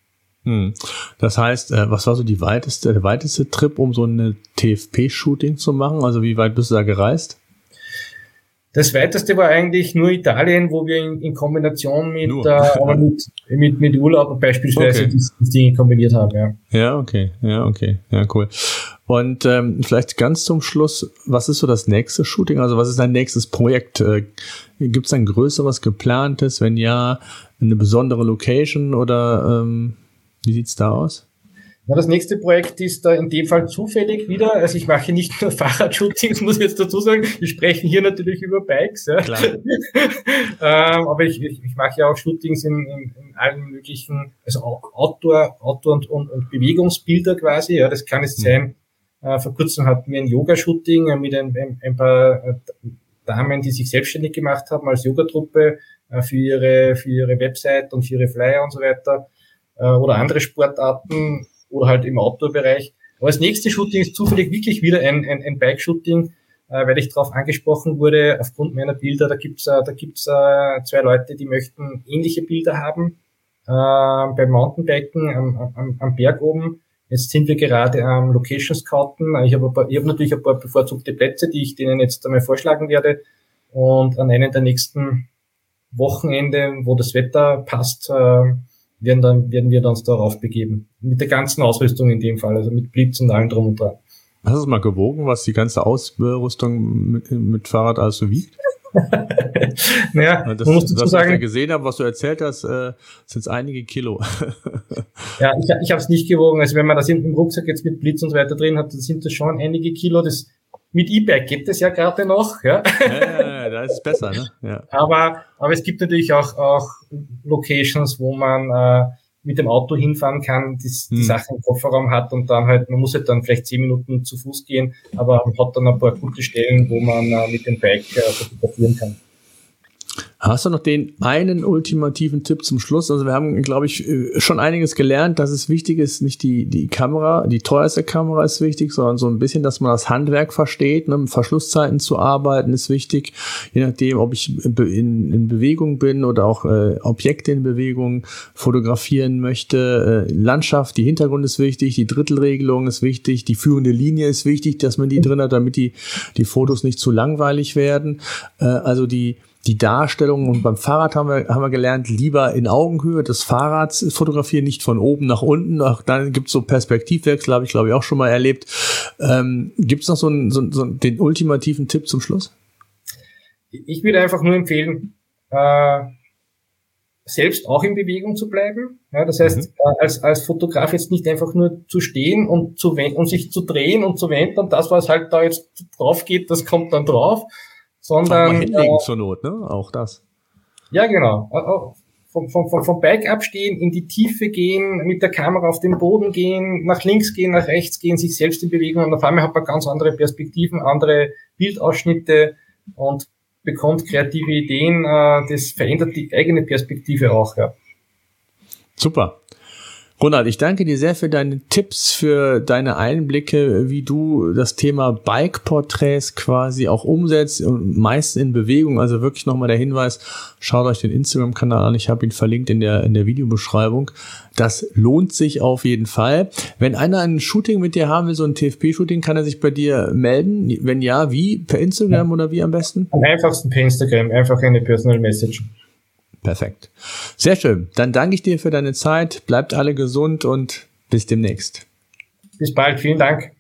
Hm. Das heißt, äh, was war so die weiteste, der weiteste Trip, um so eine TFP-Shooting zu machen? Also wie weit bist du da gereist? Das weiteste war eigentlich nur Italien, wo wir in, in Kombination mit, äh, mit, mit, mit Urlaub beispielsweise okay. die Dinge kombiniert haben. Ja. ja, okay, ja, okay, ja, cool. Und ähm, vielleicht ganz zum Schluss, was ist so das nächste Shooting? Also was ist dein nächstes Projekt? Äh, Gibt es ein größeres geplantes? Wenn ja, eine besondere Location oder ähm, wie sieht's da aus? Ja, das nächste Projekt ist da in dem Fall zufällig wieder. Also ich mache nicht nur Fahrradshootings, muss ich jetzt dazu sagen. Wir sprechen hier natürlich über Bikes. Ja. Klar. ähm, aber ich, ich, ich mache ja auch Shootings in, in, in allen möglichen, also Outdoor, Outdoor und, und, und Bewegungsbilder quasi. Ja, das kann es mhm. sein. Äh, vor kurzem hatten wir ein Yoga-Shooting mit ein, ein, ein paar äh, Damen, die sich selbstständig gemacht haben als Yogatruppe äh, für ihre für ihre Website und für ihre Flyer und so weiter äh, oder andere Sportarten oder halt im Outdoor-Bereich. Aber das nächste Shooting ist zufällig wirklich wieder ein, ein, ein Bike-Shooting, äh, weil ich darauf angesprochen wurde, aufgrund meiner Bilder, da gibt's äh, da gibt's äh, zwei Leute, die möchten ähnliche Bilder haben äh, beim Mountainbiken am, am, am Berg oben. Jetzt sind wir gerade am Location Scouten. Ich habe hab natürlich ein paar bevorzugte Plätze, die ich denen jetzt einmal vorschlagen werde. Und an einem der nächsten Wochenende, wo das Wetter passt, äh, werden, dann, werden wir uns darauf begeben. Mit der ganzen Ausrüstung in dem Fall, also mit Blitz und allem drum und dran. Hast du es mal gewogen, was die ganze Ausrüstung mit, mit Fahrrad also wiegt? naja, das, man muss dazu was sagen, ich da gesehen habe, was du erzählt hast, äh, sind es einige Kilo. ja, ich, ich habe es nicht gewogen. Also wenn man das im Rucksack jetzt mit Blitz und so weiter drin hat, dann sind das schon einige Kilo. Das mit E-Bike geht es ja gerade noch. Ja, ja, ja, ja da ist es besser. Ne? Ja. Aber, aber es gibt natürlich auch, auch Locations, wo man äh, mit dem Auto hinfahren kann, die, die hm. Sachen im Kofferraum hat und dann halt, man muss halt dann vielleicht zehn Minuten zu Fuß gehen, aber man hat dann ein paar gute Stellen, wo man äh, mit dem Bike äh, fotografieren kann. Hast du noch den einen ultimativen Tipp zum Schluss? Also wir haben, glaube ich, äh, schon einiges gelernt, dass es wichtig ist, nicht die, die Kamera, die teuerste Kamera ist wichtig, sondern so ein bisschen, dass man das Handwerk versteht. Ne? Mit Verschlusszeiten zu arbeiten ist wichtig, je nachdem, ob ich in, in Bewegung bin oder auch äh, Objekte in Bewegung fotografieren möchte. Äh, Landschaft, die Hintergrund ist wichtig, die Drittelregelung ist wichtig, die führende Linie ist wichtig, dass man die drin hat, damit die, die Fotos nicht zu langweilig werden. Äh, also die die Darstellung und beim Fahrrad haben wir, haben wir gelernt, lieber in Augenhöhe des Fahrrads fotografieren, nicht von oben nach unten. Ach, dann gibt's so Perspektivwechsel, habe ich glaube ich auch schon mal erlebt. Ähm, gibt's noch so, einen, so, so den ultimativen Tipp zum Schluss? Ich würde einfach nur empfehlen, äh, selbst auch in Bewegung zu bleiben. Ja, das heißt, mhm. äh, als, als Fotograf jetzt nicht einfach nur zu stehen und, zu und sich zu drehen und zu wenden und das, was halt da jetzt drauf geht, das kommt dann drauf, sondern. Hinlegen äh, zur Not, ne? Auch das. Ja, genau. Vom, vom, vom, vom Bike abstehen, in die Tiefe gehen, mit der Kamera auf den Boden gehen, nach links gehen, nach rechts gehen, sich selbst in Bewegung und auf einmal hat man ganz andere Perspektiven, andere Bildausschnitte und bekommt kreative Ideen. Äh, das verändert die eigene Perspektive auch, ja. Super. Ronald, ich danke dir sehr für deine Tipps, für deine Einblicke, wie du das Thema Bike-Porträts quasi auch umsetzt und meist in Bewegung. Also wirklich nochmal der Hinweis, schaut euch den Instagram-Kanal an. Ich habe ihn verlinkt in der, in der Videobeschreibung. Das lohnt sich auf jeden Fall. Wenn einer ein Shooting mit dir haben will, so ein TFP-Shooting, kann er sich bei dir melden? Wenn ja, wie? Per Instagram ja. oder wie am besten? Am einfachsten per Instagram, einfach eine Personal Message. Perfekt. Sehr schön. Dann danke ich dir für deine Zeit. Bleibt alle gesund und bis demnächst. Bis bald. Vielen Dank.